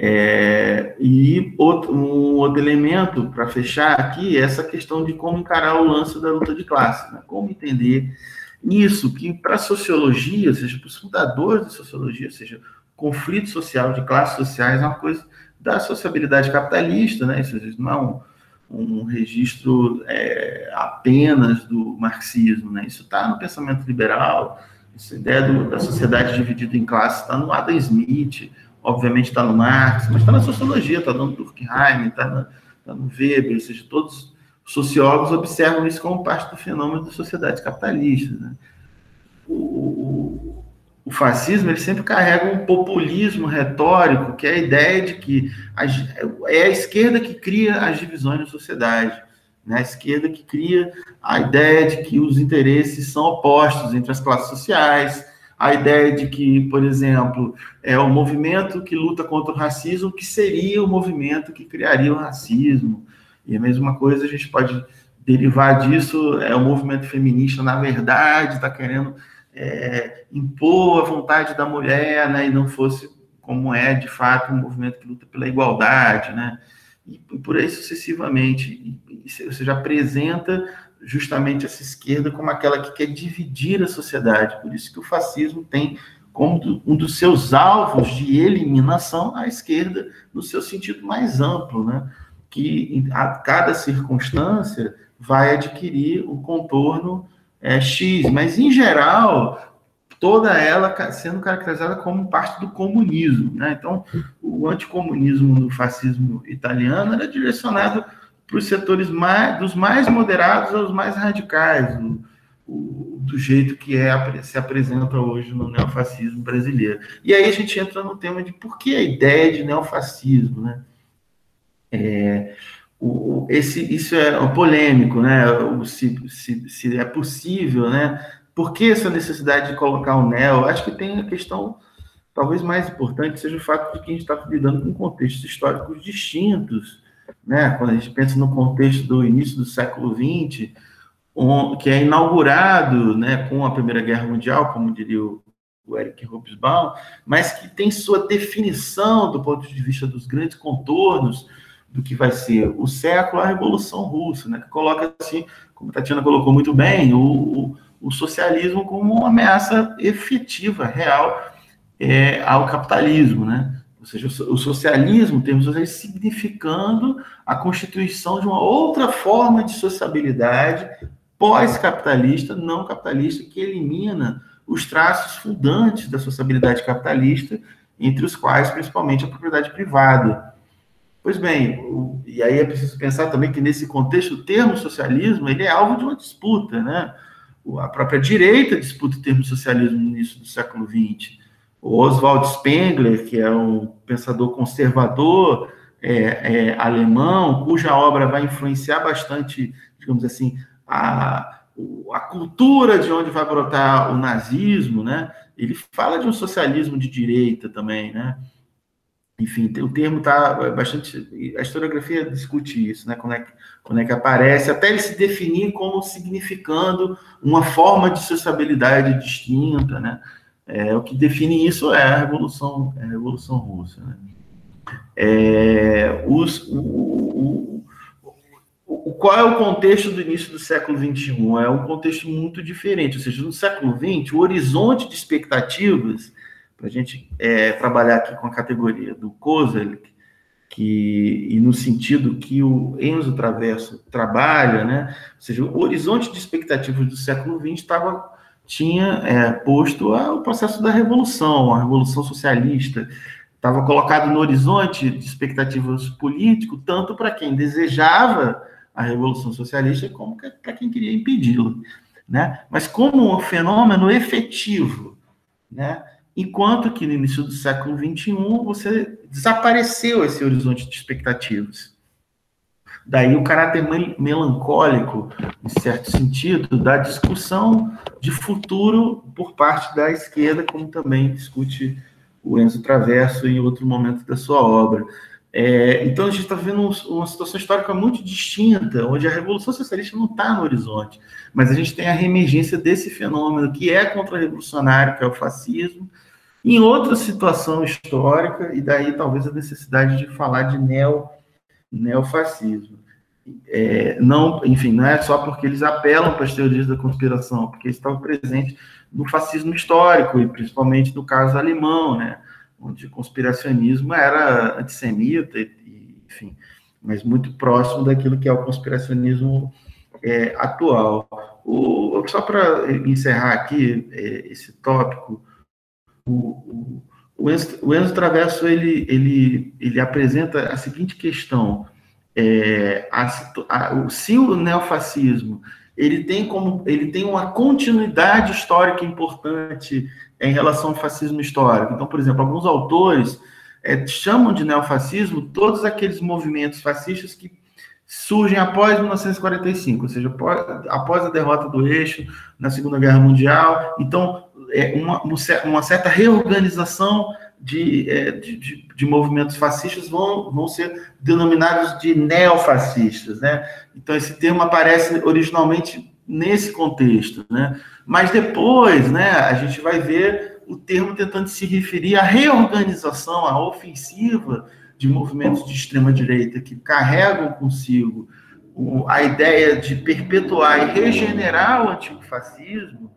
É, e outro, um outro elemento para fechar aqui é essa questão de como encarar o lance da luta de classe, né? como entender isso, que para a sociologia, ou seja, para os fundadores da sociologia, ou seja, conflito social de classes sociais é uma coisa da sociabilidade capitalista, né? Isso não é um, um registro é, apenas do marxismo, né? Isso está no pensamento liberal, essa ideia do, da sociedade dividida em classes está no Adam Smith, obviamente está no Marx, mas está na sociologia, está no Durkheim, está tá no Weber, ou seja, todos os sociólogos observam isso como parte do fenômeno da sociedade capitalista. Né? O, o, fascismo ele sempre carrega um populismo retórico, que é a ideia de que a, é a esquerda que cria as divisões na sociedade. Né? A esquerda que cria a ideia de que os interesses são opostos entre as classes sociais, a ideia de que, por exemplo, é o movimento que luta contra o racismo que seria o movimento que criaria o racismo. E a mesma coisa a gente pode derivar disso, é o movimento feminista, na verdade, está querendo é, impor a vontade da mulher, né, e não fosse como é, de fato, um movimento que luta pela igualdade, né, e, por aí sucessivamente. Você já apresenta justamente essa esquerda como aquela que quer dividir a sociedade. Por isso que o fascismo tem como um dos seus alvos de eliminação a esquerda no seu sentido mais amplo, né? que a cada circunstância vai adquirir o um contorno é, X, mas em geral toda ela sendo caracterizada como parte do comunismo. Né? Então, o anticomunismo no fascismo italiano era direcionado para os setores mais, dos mais moderados aos mais radicais, o, o, do jeito que é, se apresenta hoje no neofascismo brasileiro. E aí a gente entra no tema de por que a ideia de neofascismo, né? É, o, esse, isso é polêmico, né? Se, se, se é possível, né? Por que essa necessidade de colocar o neo? Acho que tem a questão talvez mais importante seja o fato de que a gente está lidando com contextos históricos distintos né? quando a gente pensa no contexto do início do século XX, que é inaugurado né, com a Primeira Guerra Mundial, como diria o, o Eric Hobsbawm, mas que tem sua definição do ponto de vista dos grandes contornos do que vai ser o século, a Revolução Russa, né, que coloca assim, como a Tatiana colocou muito bem, o, o, socialismo como uma ameaça efetiva, real, é, ao capitalismo, né? Ou seja, o socialismo, temos significando a constituição de uma outra forma de sociabilidade pós-capitalista, não capitalista, que elimina os traços fundantes da sociabilidade capitalista, entre os quais principalmente a propriedade privada. Pois bem, o, e aí é preciso pensar também que nesse contexto o termo socialismo ele é alvo de uma disputa, né? A própria direita disputa o termo socialismo no início do século XX. O Oswald Spengler, que é um pensador conservador, é, é, alemão, cuja obra vai influenciar bastante, digamos assim, a, a cultura de onde vai brotar o nazismo, né? Ele fala de um socialismo de direita também, né? Enfim, o termo está bastante. A historiografia discute isso, né? Quando é, que, quando é que aparece, até ele se definir como significando uma forma de sociabilidade distinta, né? É, o que define isso é a Revolução, é a Revolução Russa. Né? É, os, o, o, o, qual é o contexto do início do século XXI? É um contexto muito diferente, ou seja, no século XX, o horizonte de expectativas, para a gente é, trabalhar aqui com a categoria do Kozelek, que, e no sentido que o Enzo Traverso trabalha, né? ou seja, o horizonte de expectativas do século XX estava tinha é, posto o processo da revolução, a revolução socialista, estava colocado no horizonte de expectativas político, tanto para quem desejava a revolução socialista como para quem queria impedi-la, né? Mas como um fenômeno efetivo, né? Enquanto que no início do século XXI você desapareceu esse horizonte de expectativas. Daí o caráter melancólico, em certo sentido, da discussão de futuro por parte da esquerda, como também discute o Enzo Traverso em outro momento da sua obra. É, então a gente está vendo uma situação histórica muito distinta, onde a Revolução Socialista não está no horizonte, mas a gente tem a reemergência desse fenômeno que é contra-revolucionário, que é o fascismo, em outra situação histórica, e daí talvez a necessidade de falar de neo neofascismo. É, não, enfim, não é só porque eles apelam para as teorias da conspiração, porque eles estavam presentes no fascismo histórico, e principalmente no caso alemão, né, onde o conspiracionismo era antissemita, e, enfim, mas muito próximo daquilo que é o conspiracionismo é, atual. O, só para encerrar aqui é, esse tópico, o, o Enzo, o Enzo Traverso ele, ele, ele apresenta a seguinte questão: é, a, a, se o neofascismo ele tem como ele tem uma continuidade histórica importante em relação ao fascismo histórico. Então, por exemplo, alguns autores é, chamam de neofascismo todos aqueles movimentos fascistas que surgem após 1945, ou seja, após, após a derrota do eixo na Segunda Guerra Mundial. Então, é, uma, uma certa reorganização de, é, de, de, de, movimentos fascistas vão, vão ser denominados de neofascistas, né? Então esse termo aparece originalmente nesse contexto, né? Mas depois, né, a gente vai ver o termo tentando se referir à reorganização, à ofensiva de movimentos de extrema direita que carregam consigo a ideia de perpetuar e regenerar o antigo fascismo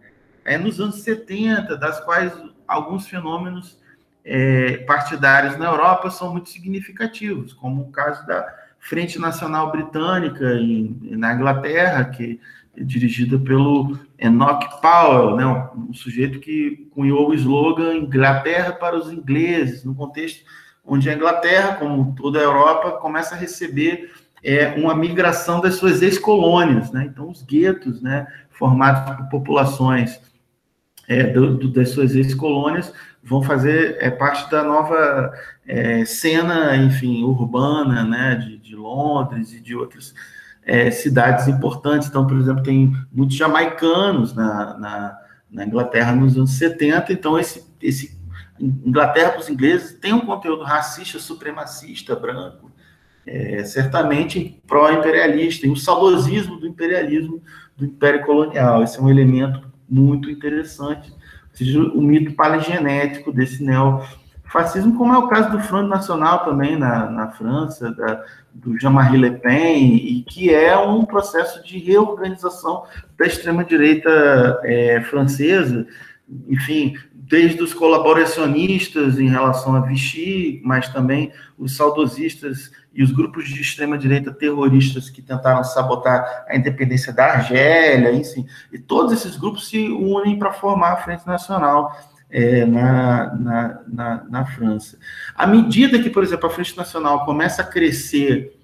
é, nos anos 70, das quais alguns fenômenos é, partidários na Europa são muito significativos, como o caso da Frente Nacional Britânica em, na Inglaterra, que é dirigida pelo Enoch Powell, né, um, sujeito que cunhou o slogan Inglaterra para os ingleses, no contexto onde a Inglaterra, como toda a Europa, começa a receber é, uma migração das suas ex-colônias, né? Então, os guetos, né, formados por populações é, do, do, das suas ex-colônias vão fazer é, parte da nova é, cena, enfim, urbana, né, de, de Londres e de outras é, cidades importantes. Então, por exemplo, tem muitos jamaicanos na, na, na Inglaterra nos anos 70, então esse, esse Inglaterra para os ingleses tem um conteúdo racista, supremacista, branco, é, certamente pró-imperialista, e o saudosismo do imperialismo, do império colonial. Esse é um elemento muito interessante, seja o mito palegenético desse neofascismo, como é o caso do Front Nacional também na, na França, da, do Jean-Marie Le Pen, e que é um processo de reorganização da extrema-direita é, francesa, enfim, desde os colaboracionistas em relação a Vichy, mas também os saudosistas e os grupos de extrema-direita terroristas que tentaram sabotar a independência da Argélia, enfim, e todos esses grupos se unem para formar a Frente Nacional é, na, na, na, na, França. À medida que, por exemplo, a Frente Nacional começa a crescer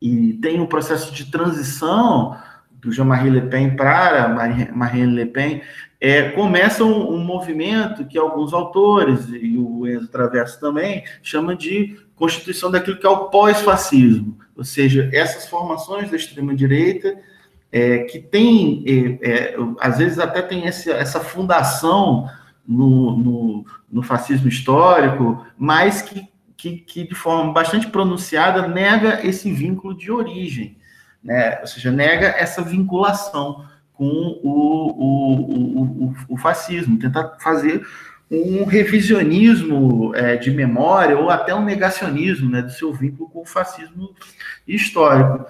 e tem um processo de transição do Jean-Marie Le Pen para Marine Le Pen, é, começa um, um, movimento que alguns autores, e o Enzo Traverso também, chama de constituição daquilo que é o pós-fascismo, ou seja, essas formações da extrema-direita é, que tem, é, é, às vezes até tem esse, essa fundação no, no, no, fascismo histórico, mas que, que, que, de forma bastante pronunciada nega esse vínculo de origem, né? ou seja, nega essa vinculação com o, o, o, o fascismo, tentar fazer um revisionismo é, de memória ou até um negacionismo né, do seu vínculo com o fascismo histórico.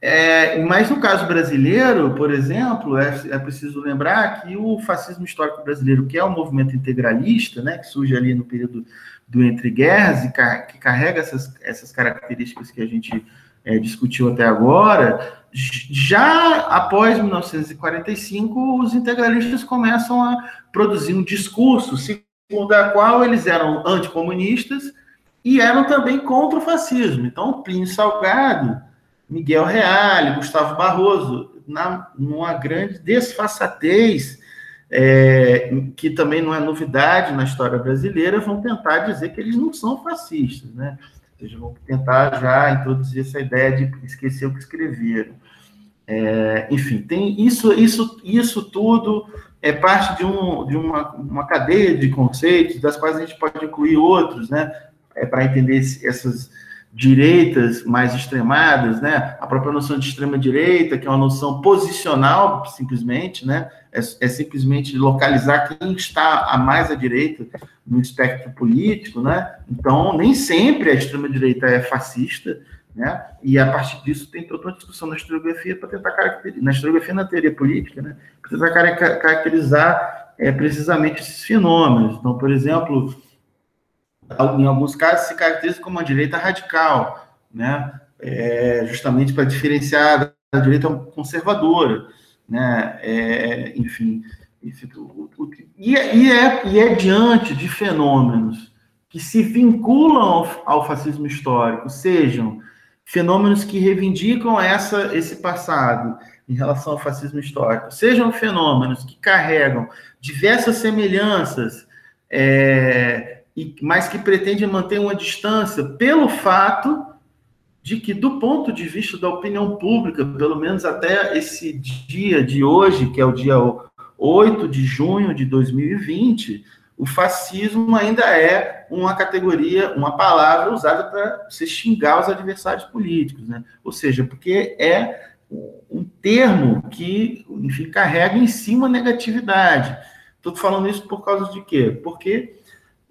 É, mas no caso brasileiro, por exemplo, é, é, preciso lembrar que o fascismo histórico brasileiro, que é um movimento integralista, né, que surge ali no período do entre guerras e que carrega essas, essas características que a gente é, discutiu até agora, já após 1945, os integralistas começam a produzir um discurso segundo a qual eles eram anticomunistas e eram também contra o fascismo. Então, Plínio Salgado Miguel Reale, Gustavo Barroso, na, numa grande desfaçatez, é, que também não é novidade na história brasileira, vão tentar dizer que eles não são fascistas, né? Eles vão tentar já introduzir essa ideia de esquecer o que escreveram. É, enfim, tem isso, isso, isso tudo é parte de, um, de uma, uma cadeia de conceitos, das quais a gente pode incluir outros, né? É, para entender essas direitas mais extremadas, né? A própria noção de extrema direita, que é uma noção posicional, simplesmente, né? É, é, simplesmente localizar quem está a mais à direita no espectro político, né? Então, nem sempre a extrema direita é fascista, né? E a partir disso tem toda uma discussão na historiografia para tentar caracterizar, na historiografia na teoria política, né? Para tentar caracterizar é, precisamente esses fenômenos. Então, por exemplo, em alguns casos, se caracteriza como uma direita radical, né? É, justamente para diferenciar da direita conservadora, né? É, enfim, e, é, e, é, e é diante de fenômenos que se vinculam ao, ao fascismo histórico, sejam fenômenos que reivindicam essa, esse passado em relação ao fascismo histórico, sejam fenômenos que carregam diversas semelhanças é, mas que pretende manter uma distância pelo fato de que, do ponto de vista da opinião pública, pelo menos até esse dia de hoje, que é o dia 8 de junho de 2020, o fascismo ainda é uma categoria, uma palavra usada para se xingar os adversários políticos, né? Ou seja, porque é um termo que, enfim, carrega em si uma negatividade. Estou falando isso por causa de quê? Porque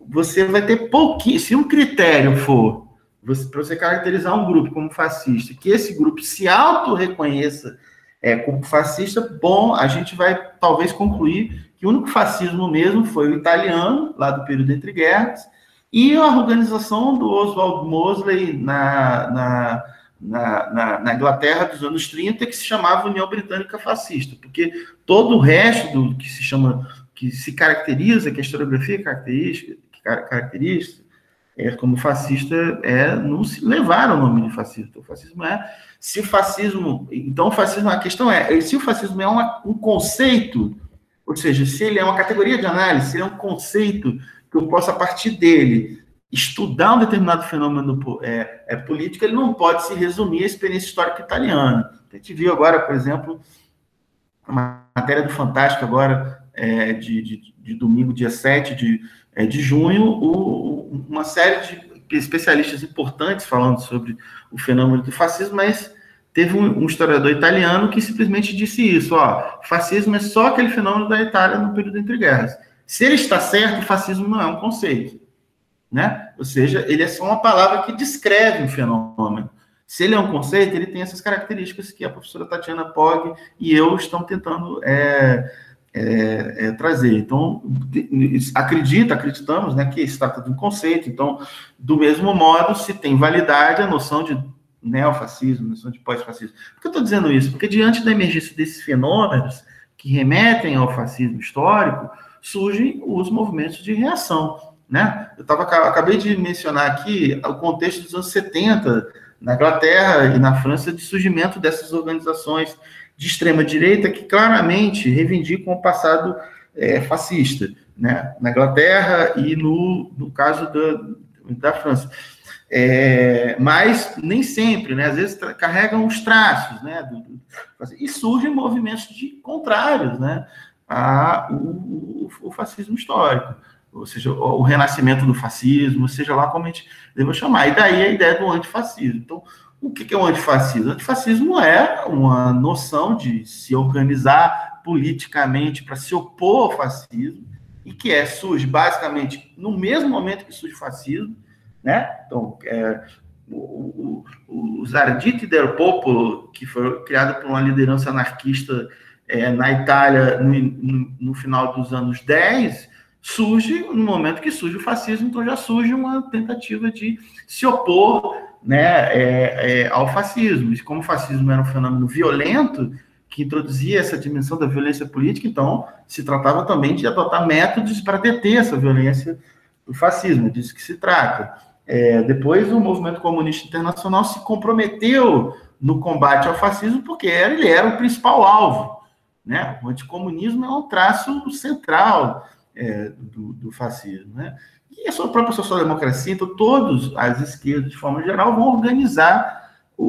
você vai ter pouquinho. Se um critério for para você caracterizar um grupo como fascista, que esse grupo se auto-reconheça é, como fascista, bom, a gente vai talvez concluir que o único fascismo mesmo foi o italiano, lá do período entre guerras, e a organização do Oswald Mosley na, na, na, na, na Inglaterra dos anos 30, que se chamava União Britânica Fascista, porque todo o resto do que se chama, que se caracteriza, que a historiografia é característica, é, como fascista, é não se levar o nome de fascista. O fascismo é. Se o fascismo. Então, o fascismo, a questão é: se o fascismo é uma, um conceito, ou seja, se ele é uma categoria de análise, se ele é um conceito que eu posso, a partir dele, estudar um determinado fenômeno é, é, político, ele não pode se resumir à experiência histórica italiana. A gente viu agora, por exemplo, uma matéria do Fantástico agora, é, de, de, de, domingo, dia 7 de, de junho, o, uma série de especialistas importantes falando sobre o fenômeno do fascismo, mas teve um, um, historiador italiano que simplesmente disse isso, ó, fascismo é só aquele fenômeno da Itália no período entre guerras. Se ele está certo, fascismo não é um conceito, né? Ou seja, ele é só uma palavra que descreve um fenômeno. Se ele é um conceito, ele tem essas características que a professora Tatiana Pog e eu estamos tentando é, é, é, trazer. Então, acredita, acreditamos né, que se trata de um conceito. Então, do mesmo modo, se tem validade a noção de neofascismo, a noção de pós-fascismo. Por que eu estou dizendo isso? Porque diante da emergência desses fenômenos que remetem ao fascismo histórico, surgem os movimentos de reação. Né? Eu tava, acabei de mencionar aqui o contexto dos anos 70, na Inglaterra e na França, de surgimento dessas organizações de extrema direita que claramente reivindicam o passado é, fascista, né? Na Inglaterra e no, no caso da, da França. É, mas nem sempre, né? Às vezes carregam os traços, né? Do, do, e surgem movimentos de contrários, né? A, o, o, fascismo histórico, ou seja, o, o, renascimento do fascismo, seja lá como a gente deva chamar. E daí a ideia do antifascismo. Então, o que é o antifascismo? O antifascismo é uma noção de se organizar politicamente para se opor ao fascismo, e que é, surge basicamente no mesmo momento que surge o fascismo, né? Então, é, o, Zardite del Popolo, que foi criado por uma liderança anarquista é, na Itália no, no, no, final dos anos 10, surge no momento que surge o fascismo, então já surge uma tentativa de se opor né, é, é, ao fascismo. E como o fascismo era um fenômeno violento, que introduzia essa dimensão da violência política, então se tratava também de adotar métodos para deter essa violência do fascismo, disso que se trata. É, depois, o movimento comunista internacional se comprometeu no combate ao fascismo, porque ele era o principal alvo. Né? O anticomunismo é um traço central é, do, do, fascismo. Né? E a sua própria social-democracia, então, todos, as esquerdas, de forma geral, vão organizar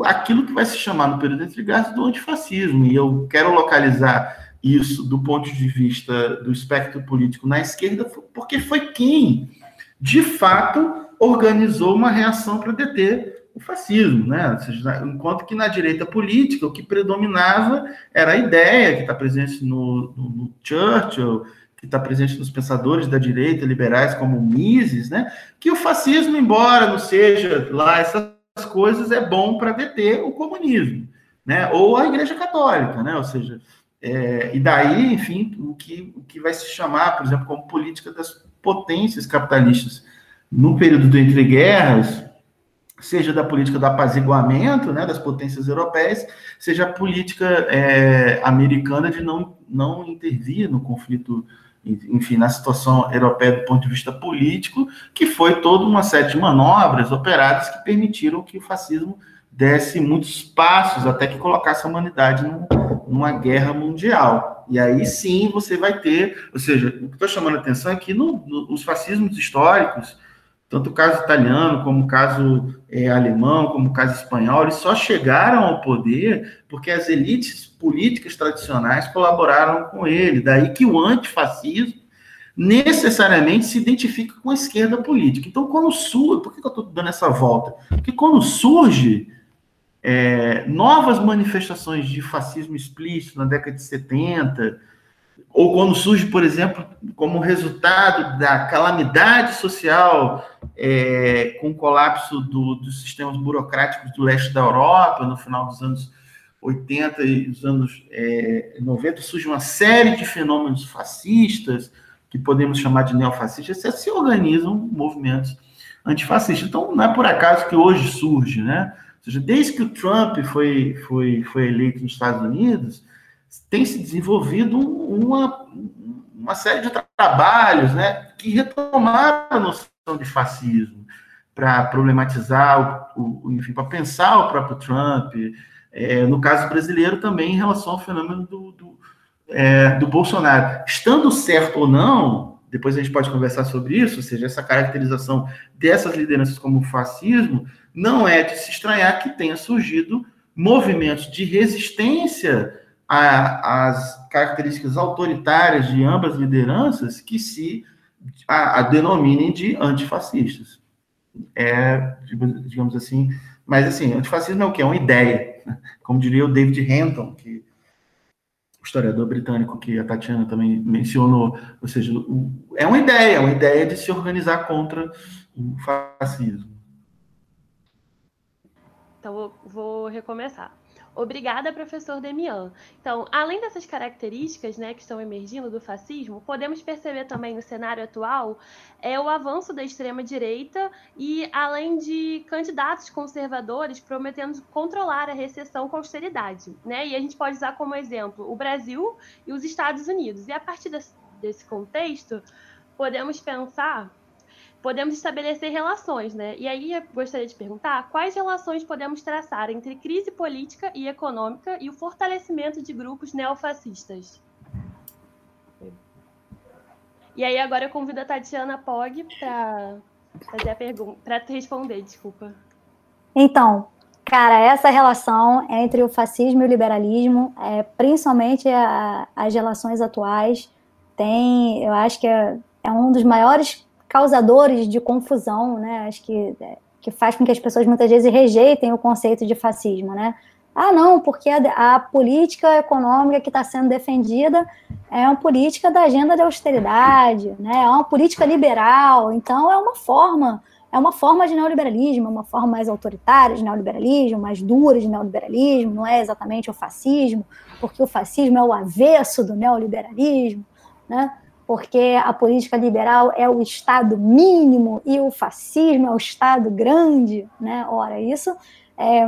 aquilo que vai se chamar no período entre guerras do antifascismo. E eu quero localizar isso do ponto de vista do espectro político na esquerda, porque foi quem, de fato, organizou uma reação para deter o fascismo, né? Seja, enquanto que na direita política o que predominava era a ideia que está presente no, no, no Churchill, que está presente nos pensadores da direita liberais como Mises, né? Que o fascismo, embora não seja lá essas coisas, é bom para deter o comunismo, né? Ou a Igreja Católica, né? Ou seja, é, e daí, enfim, o que, o que vai se chamar, por exemplo, como política das potências capitalistas no período do entre guerras, seja da política do apaziguamento né, das potências europeias, seja a política é, americana de não, não intervir no conflito, enfim, na situação europeia do ponto de vista político, que foi toda uma série de manobras operadas que permitiram que o fascismo desse muitos passos até que colocasse a humanidade num, numa guerra mundial. E aí sim você vai ter, ou seja, o que estou chamando a atenção é que no, no, os fascismos históricos, tanto o caso italiano, como o caso é, alemão, como o caso espanhol, eles só chegaram ao poder porque as elites políticas tradicionais colaboraram com ele. Daí que o antifascismo necessariamente se identifica com a esquerda política. Então, quando surge, por que eu estou dando essa volta? Porque quando surge é, novas manifestações de fascismo explícito na década de 70, ou quando surge, por exemplo, como resultado da calamidade social é, com o colapso do, dos sistemas burocráticos do leste da Europa, no final dos anos 80 e dos anos é, 90, surge uma série de fenômenos fascistas, que podemos chamar de neofascistas, se organizam movimentos antifascistas. Então, não é por acaso que hoje surge, né? Ou seja, desde que o Trump foi, foi, foi eleito nos Estados Unidos, tem se desenvolvido uma, uma série de trabalhos né, que retomaram a noção de fascismo para problematizar, o, o enfim, para pensar o próprio Trump. É, no caso brasileiro, também em relação ao fenômeno do, do, é, do Bolsonaro. Estando certo ou não, depois a gente pode conversar sobre isso, ou seja, essa caracterização dessas lideranças como fascismo, não é de se estranhar que tenha surgido movimentos de resistência as características autoritárias de ambas lideranças que se a, a denominem de antifascistas. É, digamos assim, mas assim, antifascismo é o que? É uma ideia. Como diria o David Henton, que o historiador britânico que a Tatiana também mencionou, ou seja, é uma ideia, uma ideia de se organizar contra o fascismo. Então, vou recomeçar. Obrigada, professor Demian. Então, além dessas características né, que estão emergindo do fascismo, podemos perceber também no cenário atual é o avanço da extrema-direita e além de candidatos conservadores prometendo controlar a recessão com austeridade. Né? E a gente pode usar como exemplo o Brasil e os Estados Unidos. E a partir desse, desse contexto, podemos pensar podemos estabelecer relações, né? E aí eu gostaria de perguntar quais relações podemos traçar entre crise política e econômica e o fortalecimento de grupos neofascistas. E aí agora eu convido a Tatiana Pog para fazer a pergunta, para responder, desculpa. Então, cara, essa relação entre o fascismo e o liberalismo, é, principalmente a, as relações atuais, tem, eu acho que é, é um dos maiores causadores de confusão, né? Acho que, que faz com que as pessoas muitas vezes rejeitem o conceito de fascismo, né? Ah, não, porque a, a política econômica que está sendo defendida é uma política da agenda de austeridade, né? É uma política liberal, então é uma forma, é uma forma de neoliberalismo, é uma forma mais autoritária de neoliberalismo, mais dura de neoliberalismo, não é exatamente o fascismo, porque o fascismo é o avesso do neoliberalismo, né? Porque a política liberal é o Estado mínimo e o fascismo é o Estado grande, né? Ora, isso, é,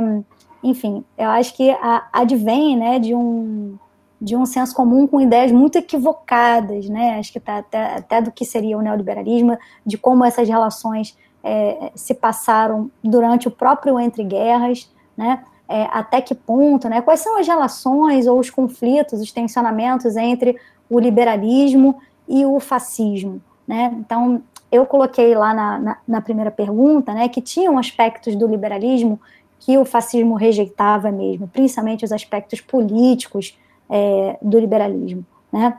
enfim, eu acho que a, advém, né, de um de um senso comum com ideias muito equivocadas, né? Acho que tá até, até do que seria o neoliberalismo, de como essas relações é, se passaram durante o próprio entre guerras, né? É, até que ponto, né? Quais são as relações ou os conflitos, os tensionamentos entre o liberalismo e o fascismo, né? Então, eu coloquei lá na, na, na, primeira pergunta, né, que tinham aspectos do liberalismo que o fascismo rejeitava mesmo, principalmente os aspectos políticos é, do liberalismo, né?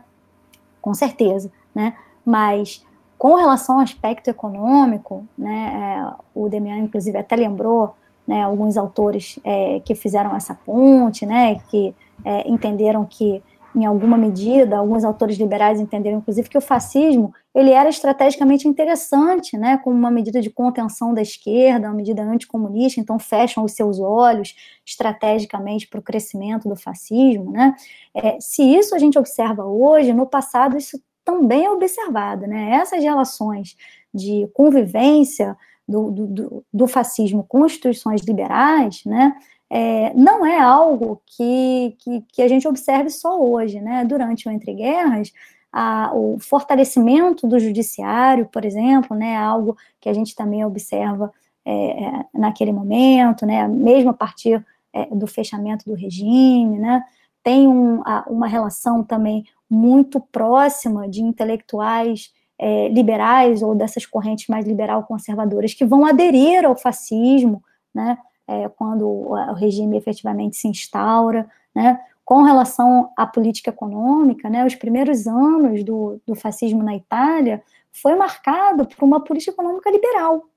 Com certeza, né? Mas com relação ao aspecto econômico, né, é, o Demian, inclusive, até lembrou né, alguns autores é, que fizeram essa ponte, né, que é, entenderam que em alguma medida, alguns autores liberais entenderam, inclusive, que o fascismo ele era estrategicamente interessante, né, como uma medida de contenção da esquerda, uma medida anticomunista, então fecham os seus olhos estrategicamente para o crescimento do fascismo, né? É, se isso a gente observa hoje, no passado isso também é observado, né? Essas relações de convivência do, do, do fascismo com instituições liberais, né? É, não é algo que, que, que, a gente observe só hoje, né? Durante o Entre Guerras, a, o fortalecimento do judiciário, por exemplo, né? Algo que a gente também observa é, é, naquele momento, né? Mesmo a partir é, do fechamento do regime, né? Tem um, a, uma relação também muito próxima de intelectuais é, liberais ou dessas correntes mais liberal-conservadoras que vão aderir ao fascismo, né? É, quando o regime efetivamente se instaura, né? Com relação à política econômica, né, os primeiros anos do, do fascismo na Itália foi marcado por uma política econômica liberal,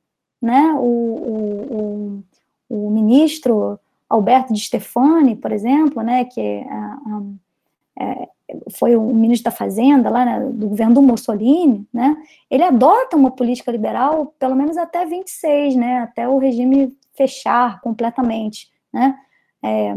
né? O, o, o, o ministro Alberto de Stefani, por exemplo, né, que é, é, foi o ministro da Fazenda lá né, do governo do Mussolini, né, ele adota uma política liberal pelo menos até 26, né, até o regime fechar completamente, né? É,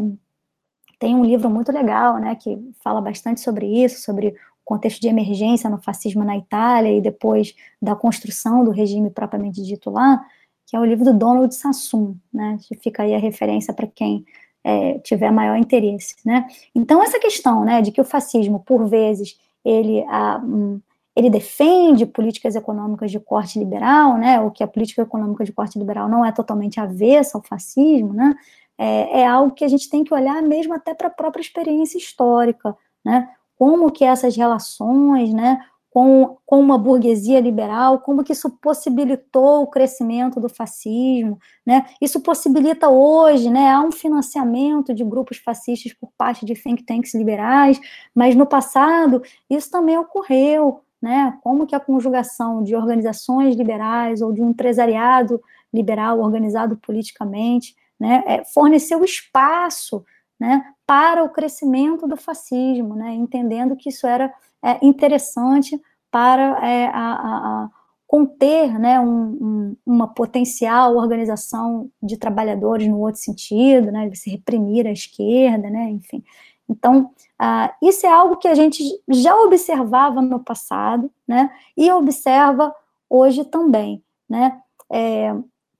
tem um livro muito legal, né, que fala bastante sobre isso, sobre o contexto de emergência no fascismo na Itália e depois da construção do regime propriamente dito lá, que é o livro do Donald Sassoon, né? Fica aí a referência para quem é, tiver maior interesse, né? Então essa questão, né, de que o fascismo por vezes ele a, um, ele defende políticas econômicas de corte liberal, né, ou que a política econômica de corte liberal não é totalmente avessa ao fascismo, né, é, é algo que a gente tem que olhar mesmo até para a própria experiência histórica, né, como que essas relações, né, com, com uma burguesia liberal, como que isso possibilitou o crescimento do fascismo, né? Isso possibilita hoje, né? Há um financiamento de grupos fascistas por parte de think tanks liberais, mas no passado isso também ocorreu, né? Como que a conjugação de organizações liberais ou de um empresariado liberal organizado politicamente, né, é, forneceu espaço, né, para o crescimento do fascismo, né, entendendo que isso era é, interessante para é, a, a, a conter né, um, um, uma potencial organização de trabalhadores no outro sentido, né, de se reprimir a esquerda, né, enfim. Então, uh, isso é algo que a gente já observava no passado, né, e observa hoje também, né, é,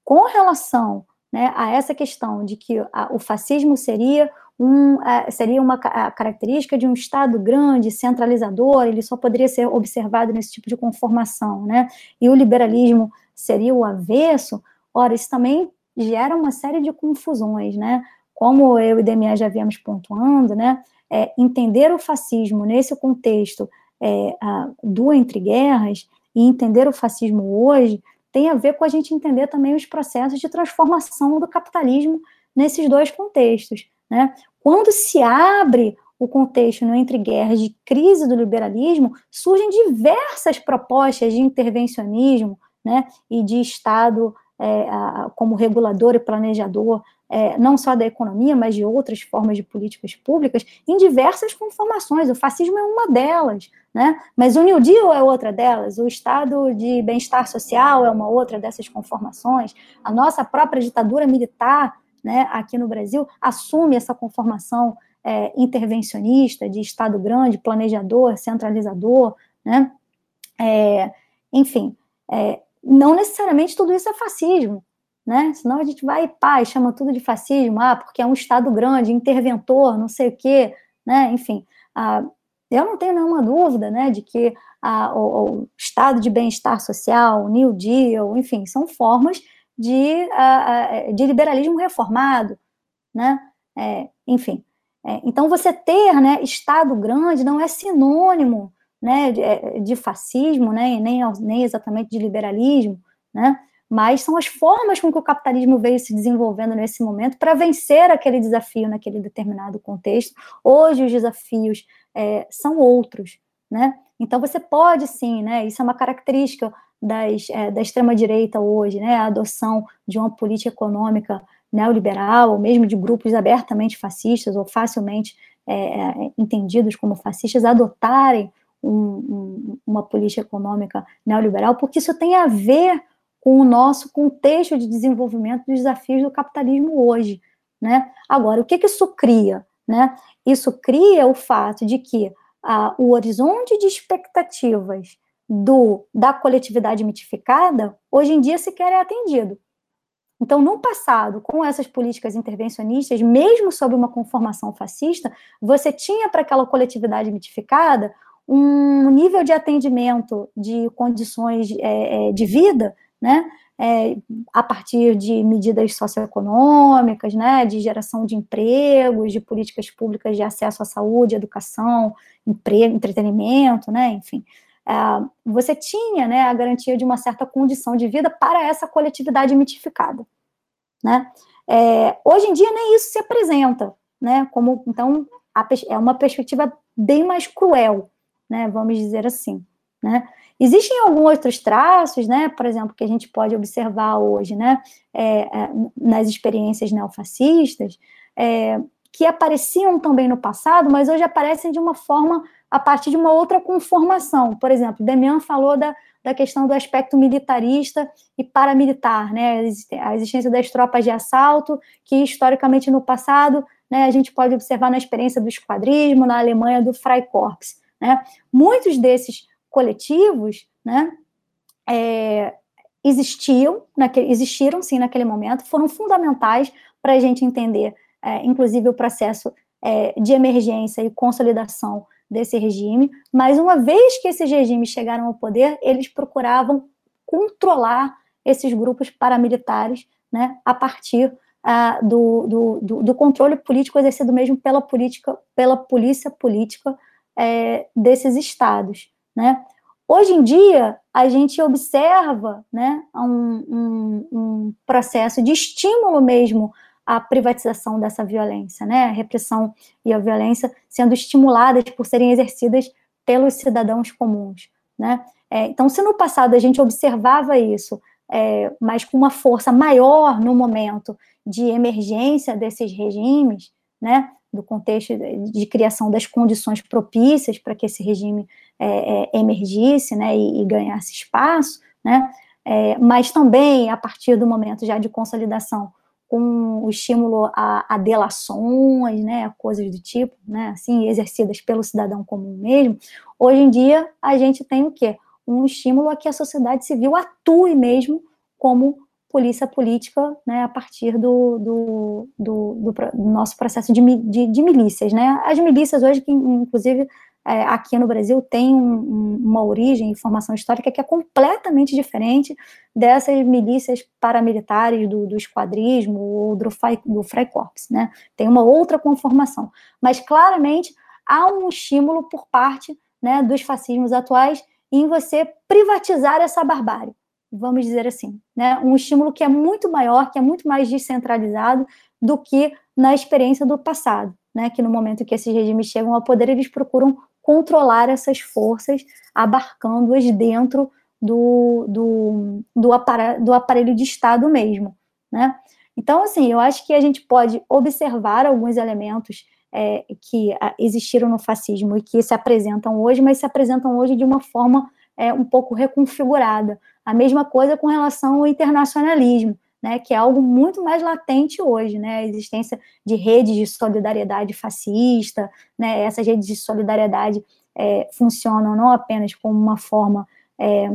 com relação né, a essa questão de que a, o fascismo seria um, é, seria uma característica de um Estado grande, centralizador, ele só poderia ser observado nesse tipo de conformação, né? E o liberalismo seria o avesso, ora, isso também gera uma série de confusões, né? Como eu e Demian já viemos pontuando, né? É, entender o fascismo nesse contexto é, a, do entre guerras e entender o fascismo hoje tem a ver com a gente entender também os processos de transformação do capitalismo nesses dois contextos. Né? Quando se abre o contexto no entre guerras de crise do liberalismo, surgem diversas propostas de intervencionismo né, e de Estado é, como regulador e planejador, é, não só da economia, mas de outras formas de políticas públicas, em diversas conformações. O fascismo é uma delas, né? mas o New Deal é outra delas, o Estado de bem-estar social é uma outra dessas conformações, a nossa própria ditadura militar né, aqui no Brasil assume essa conformação é, intervencionista de Estado grande, planejador, centralizador, né? É, enfim, é, não necessariamente tudo isso é fascismo, né? Senão a gente vai pá, e chama tudo de fascismo, ah, porque é um Estado grande, interventor, não sei o quê, né? Enfim, ah, eu não tenho nenhuma dúvida, né, de que ah, o, o, Estado de bem-estar social, o New Deal, enfim, são formas de, uh, de liberalismo reformado, né? É, enfim, é, então você ter, né, Estado grande não é sinônimo, né, de, é, de fascismo, né, nem, nem exatamente de liberalismo, né? Mas são as formas com que o capitalismo veio se desenvolvendo nesse momento para vencer aquele desafio naquele determinado contexto. Hoje os desafios é, são outros, né? Então você pode sim, né? Isso é uma característica das, é, da extrema-direita hoje, né, a adoção de uma política econômica neoliberal, ou mesmo de grupos abertamente fascistas ou facilmente é, entendidos como fascistas, adotarem um, um, uma política econômica neoliberal, porque isso tem a ver com o nosso contexto de desenvolvimento dos desafios do capitalismo hoje. Né? Agora, o que, que isso cria? Né? Isso cria o fato de que ah, o horizonte de expectativas do da coletividade mitificada, hoje em dia sequer é atendido. Então, no passado, com essas políticas intervencionistas, mesmo sob uma conformação fascista, você tinha para aquela coletividade mitificada um nível de atendimento de condições é, é de vida, né, é, a partir de medidas socioeconômicas, né, de geração de empregos, de políticas públicas de acesso à saúde, educação, emprego, entretenimento, né, enfim. É, você tinha né, a garantia de uma certa condição de vida para essa coletividade mitificada. Né? É, hoje em dia nem isso se apresenta, né? Como então a, é uma perspectiva bem mais cruel, né? Vamos dizer assim, né? Existem alguns outros traços, né? Por exemplo, que a gente pode observar hoje, né? É, é, nas experiências neofascistas, é, que apareciam também no passado, mas hoje aparecem de uma forma a partir de uma outra conformação. Por exemplo, Demian falou da, da questão do aspecto militarista e paramilitar, né? A existência das tropas de assalto, que historicamente no passado, né, a gente pode observar na experiência do esquadrismo, na Alemanha do Freikorps, né? Muitos desses coletivos, né, é, existiam, naquele, existiram sim naquele momento, foram fundamentais para a gente entender, é, inclusive o processo é, de emergência e consolidação desse regime, mas uma vez que esses regimes chegaram ao poder, eles procuravam controlar esses grupos paramilitares né, a partir uh, do, do, do, controle político exercido mesmo pela política, pela polícia política é, desses estados. Né? Hoje em dia, a gente observa né, um, um, um processo de estímulo mesmo a privatização dessa violência, né? A repressão e a violência sendo estimuladas por serem exercidas pelos cidadãos comuns, né? É, então, se no passado a gente observava isso, é, mas com uma força maior no momento de emergência desses regimes, né? Do contexto de, criação das condições propícias para que esse regime é, é emergisse, né? E, e ganhasse espaço, né? É, mas também a partir do momento já de consolidação com o estímulo a, a, delações, né, coisas do tipo, né, assim, exercidas pelo cidadão comum mesmo, hoje em dia a gente tem o quê? Um estímulo a que a sociedade civil atue mesmo como polícia política, né, a partir do, do, do, do, do nosso processo de, de, de, milícias, né, as milícias hoje, que inclusive é, aqui no Brasil, tem um, uma origem e formação histórica que é completamente diferente dessas milícias paramilitares do, do esquadrismo ou do, do Freikorps, né, tem uma outra conformação, mas claramente há um estímulo por parte né, dos fascismos atuais em você privatizar essa barbárie, vamos dizer assim, né? Um estímulo que é muito maior, que é muito mais descentralizado do que na experiência do passado, né? Que no momento que esses regimes chegam ao poder, eles procuram controlar essas forças, abarcando-as dentro do, do, do, aparelho, do aparelho de Estado mesmo, né? Então, assim, eu acho que a gente pode observar alguns elementos é, que existiram no fascismo e que se apresentam hoje, mas se apresentam hoje de uma forma é, um pouco reconfigurada. A mesma coisa com relação ao internacionalismo, né, que é algo muito mais latente hoje, né, a existência de redes de solidariedade fascista, né, essas redes de solidariedade é, funcionam não apenas como uma forma é,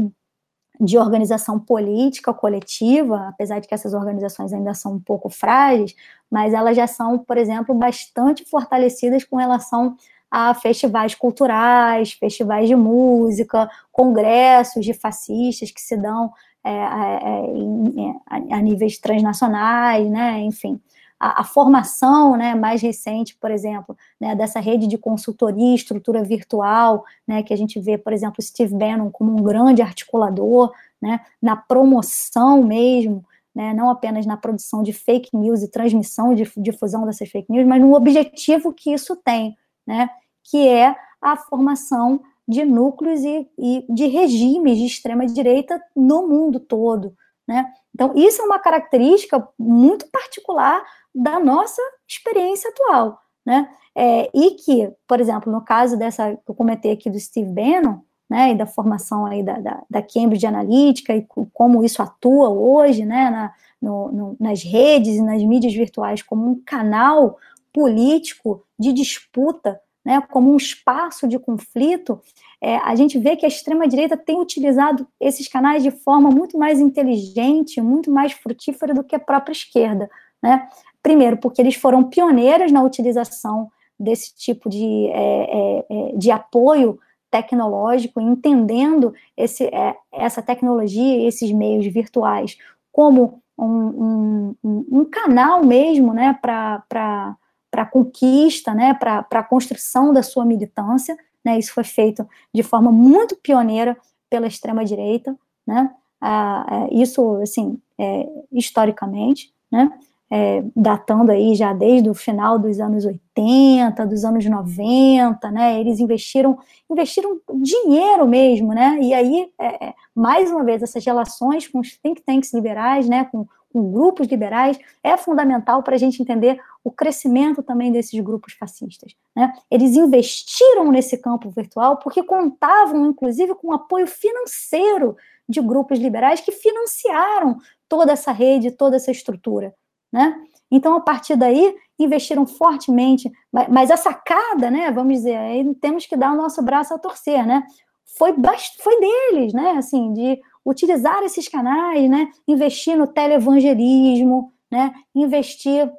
de organização política coletiva, apesar de que essas organizações ainda são um pouco frágeis, mas elas já são, por exemplo, bastante fortalecidas com relação a festivais culturais, festivais de música, congressos de fascistas que se dão é, é, em, a, a, níveis transnacionais, né, enfim. A, a, formação né, mais recente, por exemplo, né, dessa rede de consultoria, estrutura virtual, né, que a gente vê, por exemplo, Steve Bannon como um grande articulador, né, na promoção mesmo, né, não apenas na produção de fake news e transmissão e difusão dessas fake news, mas no objetivo que isso tem, né, que é a formação de núcleos e, e de regimes de extrema-direita no mundo todo. Né? Então, isso é uma característica muito particular da nossa experiência atual. Né? É, e que, por exemplo, no caso dessa que eu comentei aqui do Steve Bannon, né, e da formação aí da, da, da Cambridge Analytica e como isso atua hoje, né, na, no, no, nas redes e nas mídias virtuais como um canal político de disputa né, como um espaço de conflito, é, a gente vê que a extrema-direita tem utilizado esses canais de forma muito mais inteligente, muito mais frutífera do que a própria esquerda. Né? Primeiro, porque eles foram pioneiros na utilização desse tipo de, é, é, é de apoio tecnológico, entendendo esse, é, essa tecnologia, esses meios virtuais, como um, um, um canal mesmo né, para para conquista, né, para a construção da sua militância. Né, isso foi feito de forma muito pioneira pela extrema-direita, né, é, isso, assim, é, historicamente, né, é, datando aí já desde o final dos anos 80, dos anos 90, né, eles investiram, investiram dinheiro mesmo, né, e aí, é, é mais uma vez, essas relações com os think tanks liberais, né, com com grupos liberais, é fundamental para a gente entender o crescimento também desses grupos fascistas. Né? Eles investiram nesse campo virtual porque contavam, inclusive, com apoio financeiro de grupos liberais que financiaram toda essa rede, toda essa estrutura. Né? Então, a partir daí, investiram fortemente, mas a sacada, né, vamos dizer, aí temos que dar o nosso braço a torcer, né? Foi, foi deles, né, assim, de utilizar esses canais, né? Investir no televangelismo, né? Investir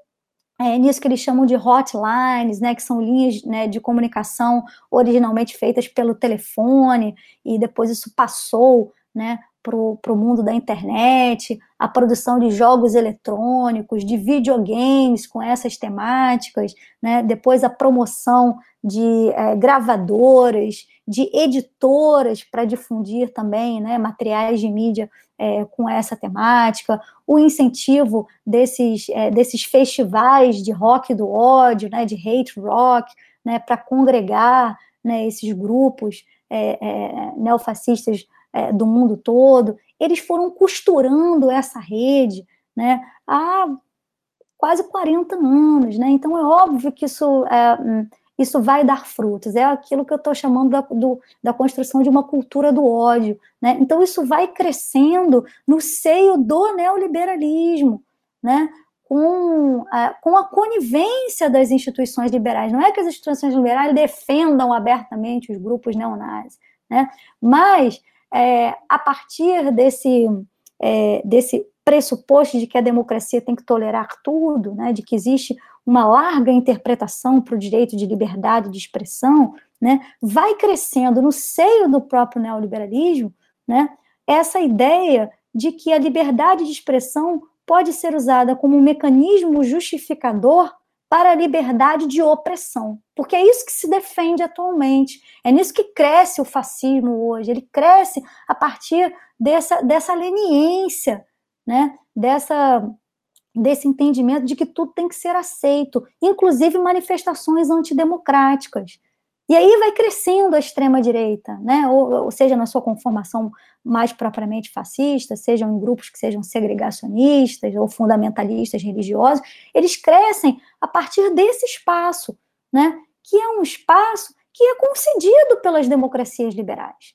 é, nisso que eles chamam de hotlines, né, que são linhas né, de comunicação originalmente feitas pelo telefone, e depois isso passou né, para o mundo da internet, a produção de jogos eletrônicos, de videogames com essas temáticas, né? depois a promoção de é, gravadoras, de editoras para difundir também né, materiais de mídia é, com essa temática, o incentivo desses, é, desses festivais de rock do ódio, né, de hate rock, né, para congregar né, esses grupos é, é, neofascistas é, do mundo todo, eles foram costurando essa rede né, há quase 40 anos. Né? Então, é óbvio que isso, é, isso vai dar frutos. É aquilo que eu estou chamando da, do, da construção de uma cultura do ódio. Né? Então, isso vai crescendo no seio do neoliberalismo. Né? Com a, com a conivência das instituições liberais. Não é que as instituições liberais defendam abertamente os grupos neonazis, né? mas é, a partir desse, é, desse pressuposto de que a democracia tem que tolerar tudo, né, de que existe uma larga interpretação para o direito de liberdade de expressão, né, vai crescendo no seio do próprio neoliberalismo, né, essa ideia de que a liberdade de expressão pode ser usada como um mecanismo justificador para a liberdade de opressão, porque é isso que se defende atualmente, é nisso que cresce o fascismo hoje, ele cresce a partir dessa, dessa leniência, né, dessa, desse entendimento de que tudo tem que ser aceito, inclusive manifestações antidemocráticas. E aí vai crescendo a extrema-direita, né? Ou, ou, seja, na sua conformação mais propriamente fascista, sejam em grupos que sejam segregacionistas ou fundamentalistas religiosos, eles crescem a partir desse espaço, né? Que é um espaço que é concedido pelas democracias liberais,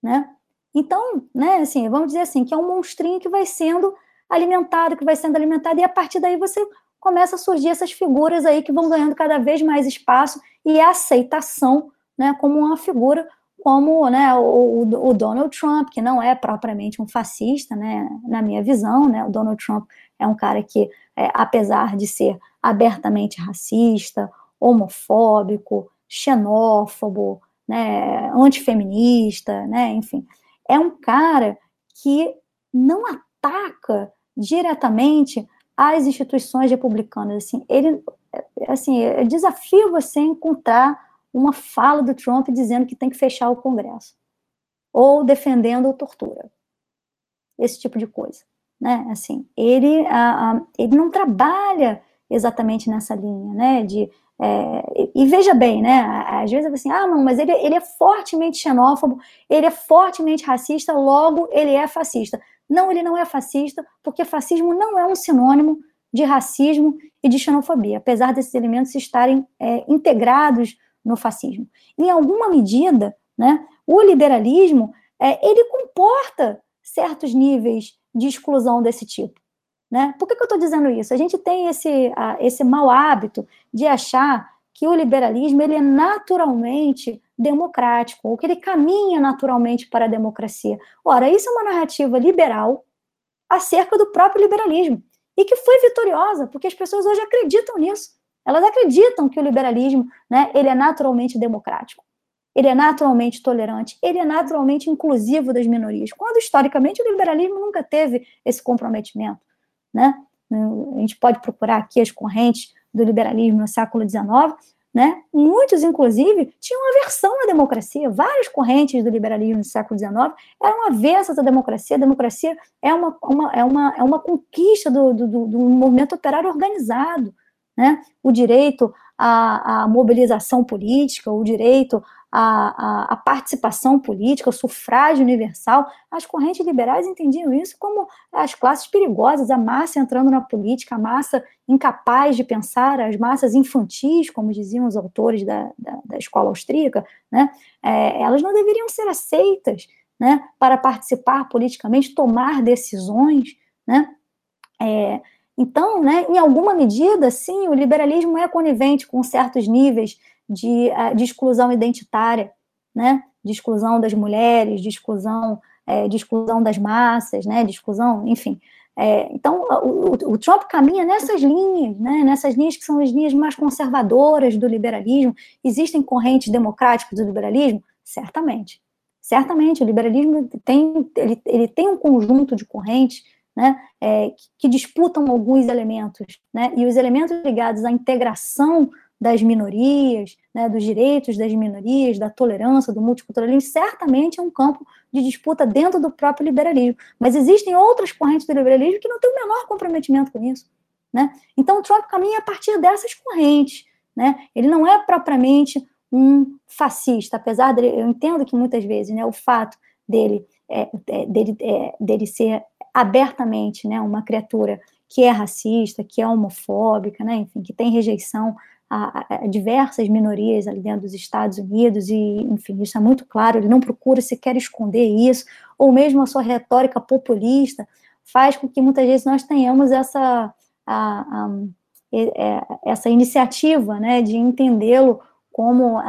né? Então, né, assim, vamos dizer assim, que é um monstrinho que vai sendo alimentado, que vai sendo alimentado, e a partir daí você começa a surgir essas figuras aí que vão ganhando cada vez mais espaço e a aceitação, né, como uma figura como né, o, o, Donald Trump, que não é propriamente um fascista, né, na minha visão, né, o Donald Trump é um cara que, é, apesar de ser abertamente racista, homofóbico, xenófobo, né, antifeminista, né, enfim, é um cara que não ataca diretamente as instituições republicanas. Assim, ele, assim, eu desafio você a encontrar uma fala do Trump dizendo que tem que fechar o Congresso ou defendendo a tortura, esse tipo de coisa, né? Assim, ele, a, a, ele não trabalha exatamente nessa linha, né? De é, e, veja bem, né? Às vezes assim, ah, não, mas ele, ele é fortemente xenófobo, ele é fortemente racista, logo ele é fascista. Não, ele não é fascista, porque fascismo não é um sinônimo de racismo e de xenofobia, apesar desses elementos estarem é, integrados no fascismo. Em alguma medida, né, o liberalismo é, ele comporta certos níveis de exclusão desse tipo. Né? Por que, que eu estou dizendo isso? A gente tem esse, esse mau hábito de achar que o liberalismo ele é naturalmente democrático, ou que ele caminha naturalmente para a democracia. Ora, isso é uma narrativa liberal acerca do próprio liberalismo, e que foi vitoriosa, porque as pessoas hoje acreditam nisso. Elas acreditam que o liberalismo né, ele é naturalmente democrático, ele é naturalmente tolerante, ele é naturalmente inclusivo das minorias, quando historicamente o liberalismo nunca teve esse comprometimento né? A gente pode procurar aqui as correntes do liberalismo no século XIX, né? Muitos, inclusive, tinham aversão à democracia. Várias correntes do liberalismo no século XIX eram avessas à democracia. A democracia é uma, uma, é uma, é uma conquista do, do, do movimento operário organizado. Né? O direito à, à mobilização política, o direito a, a, a, participação política, o sufrágio universal, as correntes liberais entendiam isso como as classes perigosas, a massa entrando na política, a massa incapaz de pensar, as massas infantis, como diziam os autores da, da, da escola austríaca, né, é, elas não deveriam ser aceitas né, para participar politicamente, tomar decisões, né, é, então, né, em alguma medida, sim, o liberalismo é conivente com certos níveis de, eh, de exclusão identitária, né? de exclusão das mulheres, de exclusão, é, de exclusão das massas, né? de exclusão, enfim. É, então, o, o, Trump caminha nessas linhas, né? nessas linhas que são as linhas mais conservadoras do liberalismo. Existem correntes democráticas do liberalismo? Certamente. Certamente, o liberalismo tem, ele, ele tem um conjunto de correntes né, é, que, disputam alguns elementos, né, e os elementos ligados à integração das minorias, né, dos direitos das minorias, da tolerância, do multiculturalismo, certamente é um campo de disputa dentro do próprio liberalismo. Mas existem outras correntes do liberalismo que não têm o menor comprometimento com isso. Né? Então, o Trump caminha a partir dessas correntes. Né? Ele não é propriamente um fascista, apesar dele, eu entendo que muitas vezes né, o fato dele, é, é, dele, é, dele ser abertamente né, uma criatura que é racista, que é homofóbica, né, enfim, que tem rejeição a, a, diversas minorias ali dentro dos Estados Unidos, e, enfim, isso é muito claro, ele não procura sequer esconder isso, ou mesmo a sua retórica populista faz com que muitas vezes nós tenhamos essa, a, é, essa iniciativa, né, de entendê-lo como,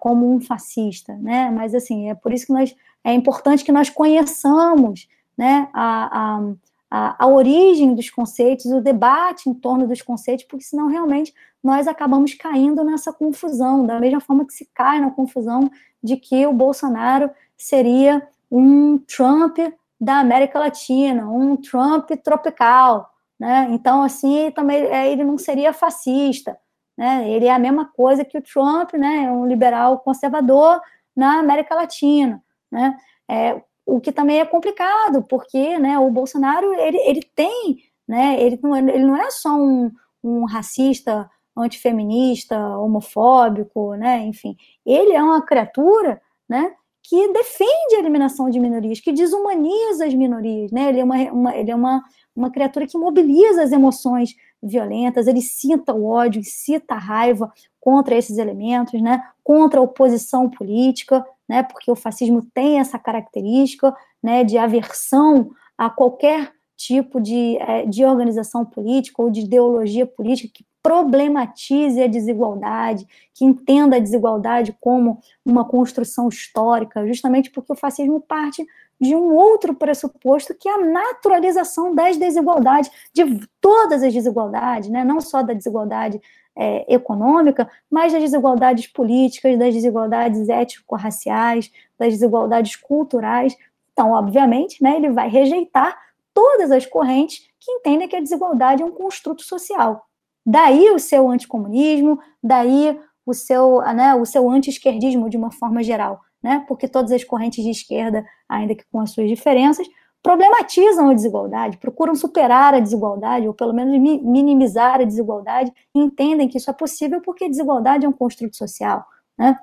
como um fascista, né, mas, assim, é por isso que nós, é importante que nós conheçamos, né, a, a, a, origem dos conceitos, o debate em torno dos conceitos, porque senão realmente nós acabamos caindo nessa confusão, da mesma forma que se cai na confusão de que o Bolsonaro seria um Trump da América Latina, um Trump tropical, né? Então, assim, também é, ele não seria fascista, né? Ele é a mesma coisa que o Trump, né? Um liberal conservador na América Latina, né? É, o que também é complicado, porque, né? O Bolsonaro ele, ele tem, né? Ele não é, ele não é só um, um racista, antifeminista, homofóbico, né? Enfim, ele é uma criatura, né? que defende a eliminação de minorias, que desumaniza as minorias, né? Ele é uma, uma, ele é uma, uma criatura que mobiliza as emoções violentas, ele cita o ódio, cita a raiva contra esses elementos, né? Contra a oposição política, né? Porque o fascismo tem essa característica, né? De aversão a qualquer tipo de, é, de organização política ou de ideologia política que problematize a desigualdade, que entenda a desigualdade como uma construção histórica, justamente porque o fascismo parte de um outro pressuposto que é a naturalização das desigualdades, de todas as desigualdades, né? não só da desigualdade é, econômica, mas das desigualdades políticas, das desigualdades étnico-raciais, das desigualdades culturais. Então, obviamente, né, ele vai rejeitar todas as correntes que entendem que a desigualdade é um construto social. Daí o seu anticomunismo, daí o seu, né, o seu anti-esquerdismo de uma forma geral, né? Porque todas as correntes de esquerda, ainda que com as suas diferenças, problematizam a desigualdade, procuram superar a desigualdade, ou pelo menos minimizar a desigualdade, e entendem que isso é possível porque desigualdade é um construto social, né?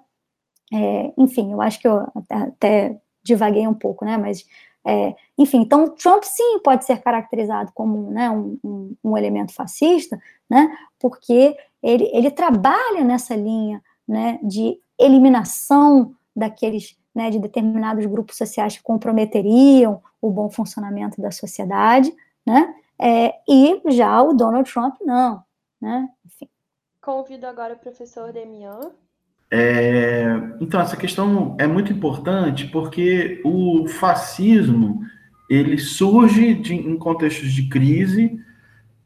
É, enfim, eu acho que eu até, até divaguei um pouco, né? Mas é, enfim, então Trump sim pode ser caracterizado como né, um, um, um, elemento fascista, né, porque ele, ele trabalha nessa linha né, de eliminação daqueles, né, de determinados grupos sociais que comprometeriam o bom funcionamento da sociedade, né, é, e já o Donald Trump não, né, enfim. Convido agora o professor Demian é, então, essa questão é muito importante porque o fascismo ele surge de, em contextos de crise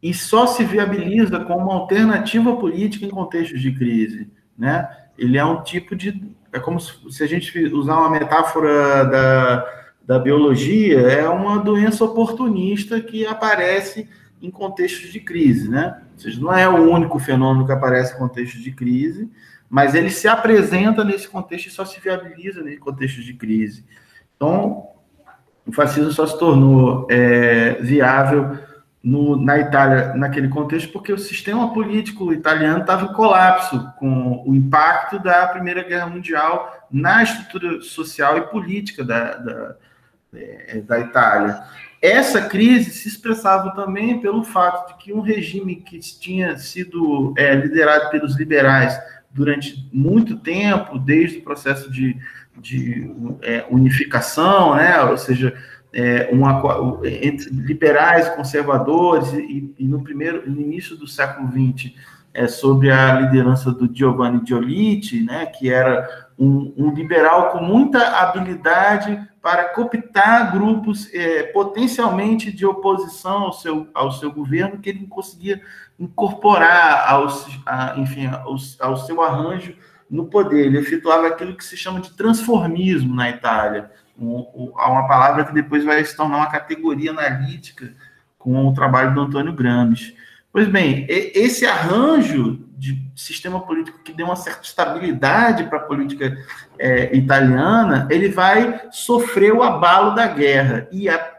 e só se viabiliza como alternativa política em contextos de crise, né? Ele é um tipo de é como se, a gente usar uma metáfora da, da biologia, é uma doença oportunista que aparece em contextos de crise, né? Ou seja, não é o único fenômeno que aparece em contextos de crise, mas ele se apresenta nesse contexto e só se viabiliza nesse contexto de crise. Então, o fascismo só se tornou é, viável no, na Itália naquele contexto porque o sistema político italiano estava em colapso com o impacto da Primeira Guerra Mundial na estrutura social e política da, da, é, da Itália. Essa crise se expressava também pelo fato de que um regime que tinha sido é, liderado pelos liberais durante muito tempo, desde o processo de, de é, unificação, né? ou seja, é, uma, entre liberais, conservadores, e, e, no primeiro, no início do século XX, é, sobre a liderança do Giovanni Giolitti, né, que era um, um liberal com muita habilidade para cooptar grupos é, potencialmente de oposição ao seu, ao seu governo, que ele conseguia incorporar aos, a, enfim, ao, ao seu arranjo no poder. Ele efetuava aquilo que se chama de transformismo na Itália, há uma palavra que depois vai se tornar uma categoria analítica com o trabalho do Antônio Gramsci. Pois bem, esse arranjo de sistema político que deu uma certa estabilidade para a política é, italiana, ele vai sofrer o abalo da guerra. E a,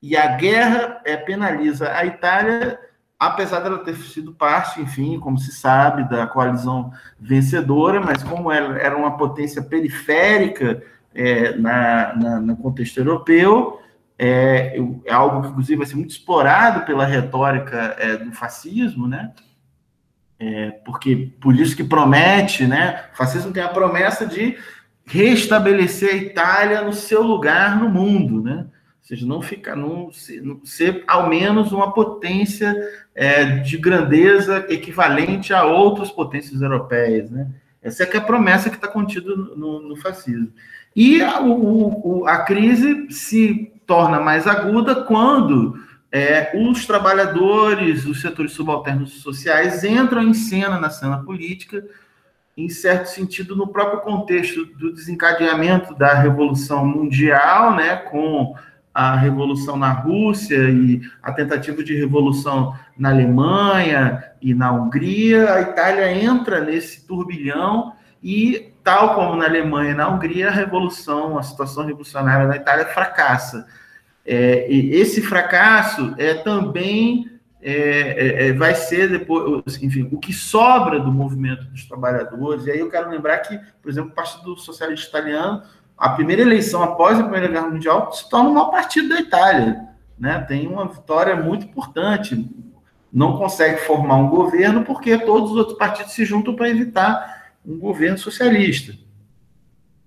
e a guerra é, penaliza a Itália, apesar dela ter sido parte, enfim, como se sabe, da coalizão vencedora, mas como ela era uma potência periférica é, na, na, no contexto europeu, é, é, algo que, inclusive, vai ser muito explorado pela retórica é, do fascismo, né? É, porque por isso que promete, né? O fascismo tem a promessa de restabelecer a Itália no seu lugar no mundo, né? Ou seja, não ficar, não, não ser ao menos uma potência é, de grandeza equivalente a outras potências europeias, né? Essa é, que é a promessa que está contida no, no, fascismo. E a, o, a crise se torna mais aguda quando é, os trabalhadores, os setores subalternos sociais entram em cena na cena política, em certo sentido, no próprio contexto do desencadeamento da Revolução Mundial, né, com a revolução na Rússia e a tentativa de revolução na Alemanha e na Hungria, a Itália entra nesse turbilhão e, tal como na Alemanha e na Hungria, a revolução, a situação revolucionária na Itália fracassa. É, esse fracasso é também é, é, é, vai ser depois, enfim, o que sobra do movimento dos trabalhadores. E aí eu quero lembrar que, por exemplo, o Partido Socialista Italiano a primeira eleição após a Primeira Guerra Mundial se torna o maior partido da Itália. Né? Tem uma vitória muito importante. Não consegue formar um governo porque todos os outros partidos se juntam para evitar um governo socialista.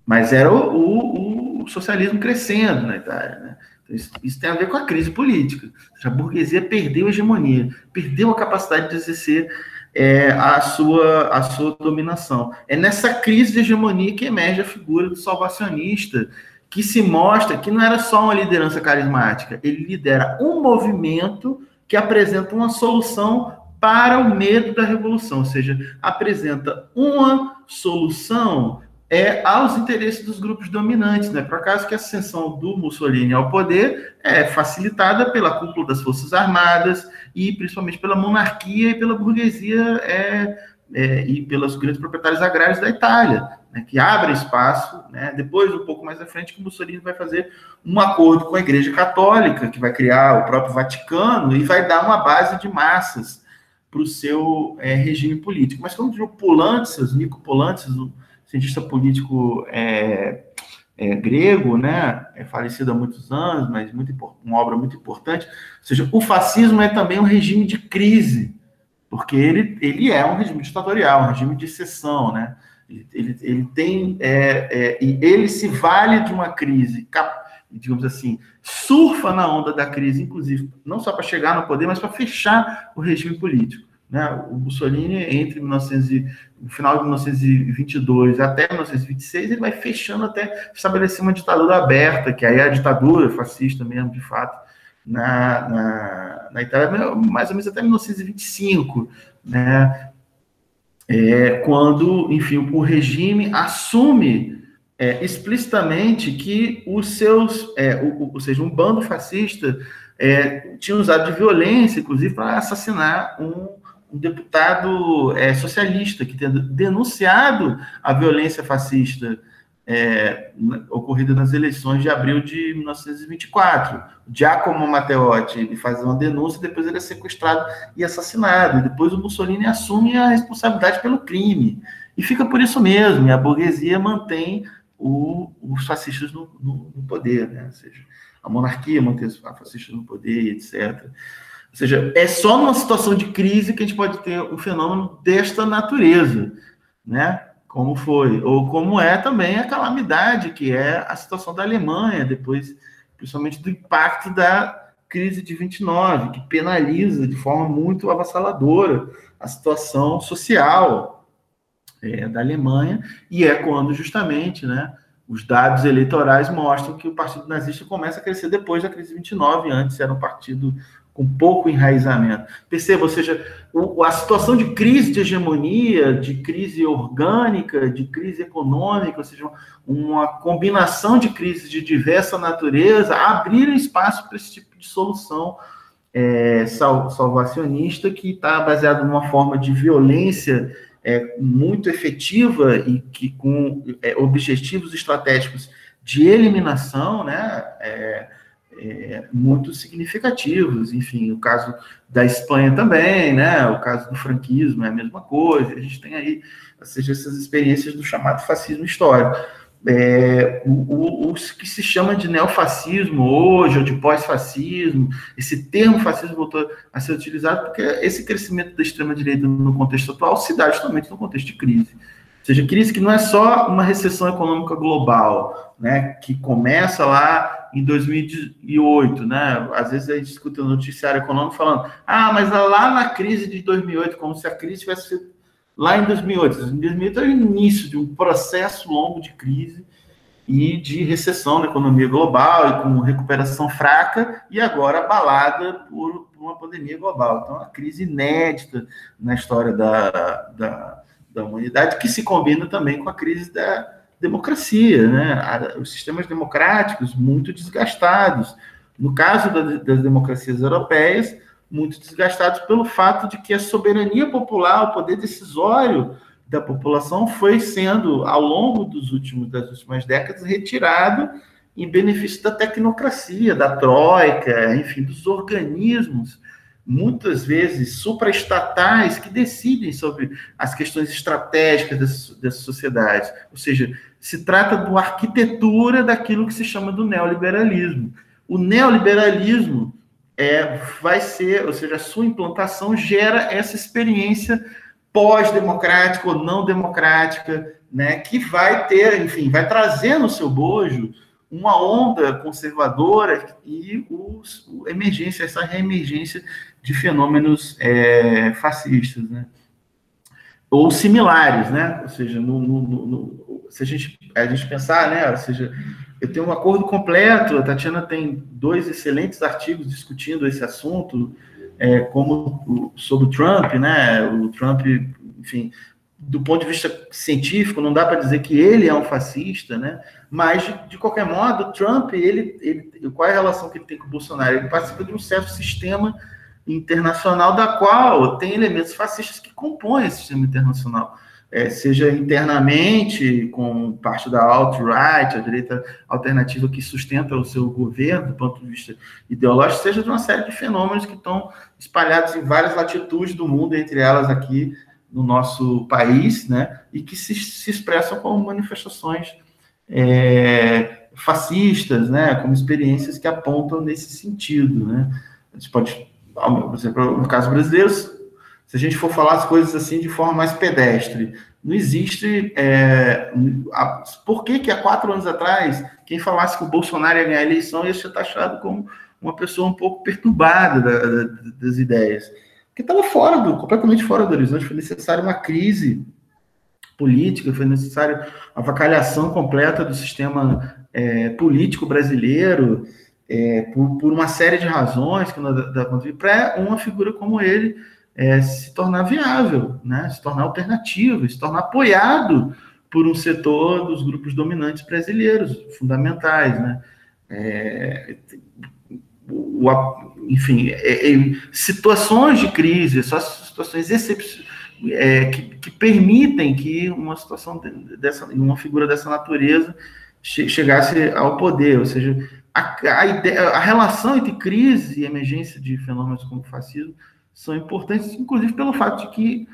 Mas era o, o, o socialismo crescendo na Itália. Né? Então, isso, isso, tem a ver com a crise política. A burguesia perdeu a hegemonia, perdeu a capacidade de exercer é, a, sua, a sua dominação. É nessa crise de hegemonia que emerge a figura do salvacionista, que se mostra que não era só uma liderança carismática, ele lidera um movimento que apresenta uma solução para o medo da revolução, ou seja, apresenta uma solução é aos interesses dos grupos dominantes, né? Por acaso que a ascensão do Mussolini ao poder é facilitada pela cúpula das Forças Armadas e principalmente pela monarquia e pela burguesia é, é, e pelos grandes proprietários agrários da Itália, né? que abrem espaço, né? Depois, um pouco mais à frente, que o Mussolini vai fazer um acordo com a Igreja Católica, que vai criar o próprio Vaticano e vai dar uma base de massas para o seu é, regime político. Mas quando o Polantzas, Nico Polantzas, o cientista político é, é, grego, né, é falecido há muitos anos, mas muito, uma obra muito importante. Ou seja, o fascismo é também um regime de crise, porque ele, ele é um regime ditatorial, um regime de exceção, né? Ele, ele, tem é, é, e ele se vale de uma crise, digamos assim, surfa na onda da crise, inclusive não só para chegar no poder, mas para fechar o regime político. Né? O Mussolini, entre 1900 no final de 1922 até 1926, ele vai fechando até estabelecer uma ditadura aberta, que aí é a ditadura fascista mesmo, de fato, na, na, na Itália, mais ou menos até 1925, né? É, quando, enfim, o regime assume é, explicitamente que os seus, é, o, ou seja, um bando fascista é, tinha usado de violência, inclusive, para assassinar um um deputado é, socialista que tem denunciado a violência fascista é, ocorrida nas eleições de abril de 1924. Giacomo Matteotti ele faz uma denúncia, depois ele é sequestrado e assassinado. E depois o Mussolini assume a responsabilidade pelo crime. E fica por isso mesmo, e a burguesia mantém o, os fascistas no, no, no poder, né? ou seja, a monarquia mantém os fascistas no poder, etc. Ou seja, é só numa situação de crise que a gente pode ter um fenômeno desta natureza, né? Como foi, ou como é também a calamidade que é a situação da Alemanha, depois, principalmente do impacto da crise de 29, que penaliza de forma muito avassaladora a situação social é, da Alemanha, e é quando justamente, né? Os dados eleitorais mostram que o Partido Nazista começa a crescer depois da crise de 29, antes era um partido com pouco enraizamento. Perceba, ou seja, o, a situação de crise de hegemonia, de crise orgânica, de crise econômica, ou seja, uma combinação de crises de diversa natureza, abriram espaço para esse tipo de solução é, sal, salvacionista que está baseado numa forma de violência é, muito efetiva e que com é, objetivos estratégicos de eliminação, né? É, muito significativos. Enfim, o caso da Espanha também, né? O caso do franquismo é a mesma coisa. A gente tem aí, ou seja, essas experiências do chamado fascismo histórico. É, o, o, o, que se chama de neofascismo hoje, ou de pós-fascismo, esse termo fascismo voltou a ser utilizado porque esse crescimento da extrema-direita no contexto atual se dá justamente no contexto de crise. Ou seja, crise que não é só uma recessão econômica global, né, que começa lá em 2008, né? Às vezes a gente escuta no noticiário econômico falando, ah, mas lá na crise de 2008, como se a crise tivesse sido lá em 2008. Em 2008 é o início de um processo longo de crise e de recessão na economia global e com recuperação fraca e agora abalada por, por uma pandemia global. Então, uma crise inédita na história da, da, da humanidade que se combina também com a crise da democracia, né? Os sistemas democráticos muito desgastados. No caso das democracias europeias, muito desgastados pelo fato de que a soberania popular, o poder decisório da população foi sendo, ao longo dos últimos, das últimas décadas, retirado em benefício da tecnocracia, da troika, enfim, dos organismos, muitas vezes supraestatais, que decidem sobre as questões estratégicas dessas, sociedades. Ou seja, se trata uma arquitetura daquilo que se chama do neoliberalismo. O neoliberalismo é, vai ser, ou seja, a sua implantação gera essa experiência pós-democrática ou não democrática, né, que vai ter, enfim, vai trazer no seu bojo uma onda conservadora e os, emergência, essa reemergência de fenômenos é, fascistas, né? ou similares, né? Ou seja, no, no, no, se a gente, a gente pensar, né? Ou seja, eu tenho um acordo completo, a Tatiana tem dois excelentes artigos discutindo esse assunto, é, como sobre o Trump, né? O Trump, enfim, do ponto de vista científico, não dá para dizer que ele é um fascista, né? Mas, de, qualquer modo, Trump, ele, ele, qual é a relação que ele tem com o Bolsonaro? Ele participa de um certo sistema internacional da qual tem elementos fascistas que compõem esse sistema internacional é, seja internamente, com parte da alt-right, a direita alternativa que sustenta o seu governo, do ponto de vista ideológico, seja de uma série de fenômenos que estão espalhados em várias latitudes do mundo, entre elas aqui no nosso país, né, e que se, se expressam como manifestações é, fascistas, né, como experiências que apontam nesse sentido, né. A gente pode, por exemplo, no caso brasileiro, se a gente for falar as coisas assim de forma mais pedestre, não existe. É, a, por que, que há quatro anos atrás, quem falasse que o Bolsonaro ia ganhar a eleição ia ser taxado como uma pessoa um pouco perturbada da, da, das ideias? Porque estava fora do, completamente fora do horizonte, foi necessária uma crise política, foi necessária a vacalhação completa do sistema é, político brasileiro, é, por, por, uma série de razões que nós para uma figura como ele é, se tornar viável, né? se tornar alternativo, se tornar apoiado por um setor dos grupos dominantes brasileiros, fundamentais. Né? É, o, enfim, é, é, situações de crise, só situações excepcionais. É, que, que, permitem que uma situação dessa, uma figura dessa natureza che, chegasse ao poder, ou seja, a, a, ideia, a relação entre crise e emergência de fenômenos como o fascismo são importantes, inclusive pelo fato de que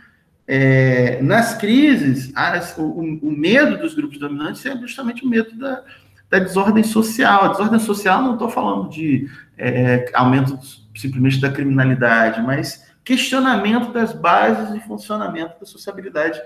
é, nas crises as, o, o, medo dos grupos dominantes é justamente o medo da, da desordem social. A desordem social não estou falando de é, aumento simplesmente da criminalidade, mas questionamento das bases e funcionamento da sociabilidade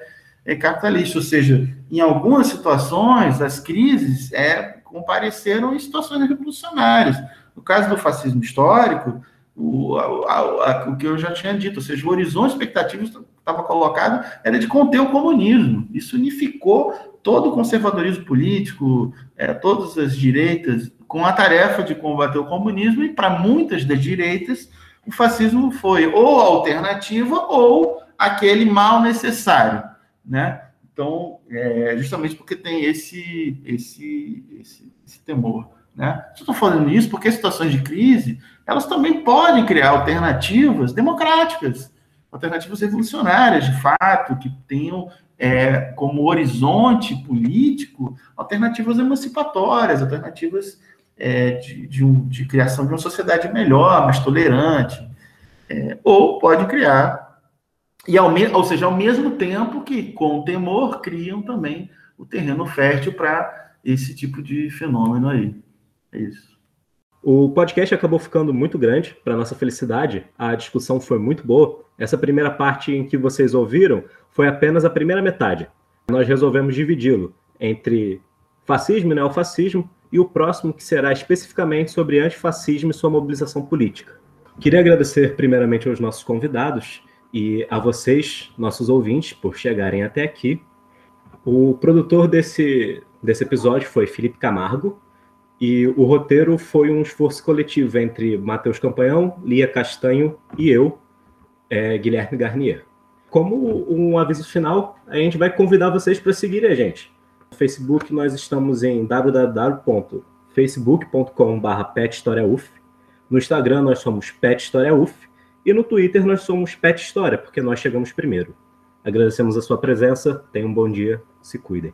é, capitalista. Ou seja, em algumas situações, as crises é, compareceram em situações revolucionárias. No caso do fascismo histórico, o, a, a, o que eu já tinha dito, ou seja, o horizonte expectativo estava colocado era de conter o comunismo. Isso unificou todo o conservadorismo político, é, todas as direitas, com a tarefa de combater o comunismo, e para muitas das direitas, o fascismo foi ou a alternativa ou aquele mal necessário, né? Então, é, justamente porque tem esse, esse, esse, esse temor. Né? Estou falando isso porque situações de crise elas também podem criar alternativas democráticas, alternativas revolucionárias, de fato, que tenham é, como horizonte político alternativas emancipatórias, alternativas é, de, de, um, de, criação de uma sociedade melhor, mais tolerante, é, ou pode criar, e ao ou seja, ao mesmo tempo que, com temor, criam também o terreno fértil para esse tipo de fenômeno aí. É isso. O podcast acabou ficando muito grande, para nossa felicidade. A discussão foi muito boa. Essa primeira parte em que vocês ouviram foi apenas a primeira metade. Nós resolvemos dividi-lo entre fascismo e neofascismo e o próximo que será especificamente sobre antifascismo e sua mobilização política. Queria agradecer primeiramente aos nossos convidados e a vocês, nossos ouvintes, por chegarem até aqui. O produtor desse desse episódio foi Felipe Camargo, e o roteiro foi um esforço coletivo entre Matheus Campanhão, Lia Castanho e eu, é, Guilherme Garnier. Como um aviso final, a gente vai convidar vocês para seguirem a gente. No Facebook nós estamos em www.facebook.com.br pethistoriauf. No Instagram nós somos Pet História UF. E no Twitter nós somos Pet História, porque nós chegamos primeiro. Agradecemos a sua presença, tenham um bom dia, se cuidem.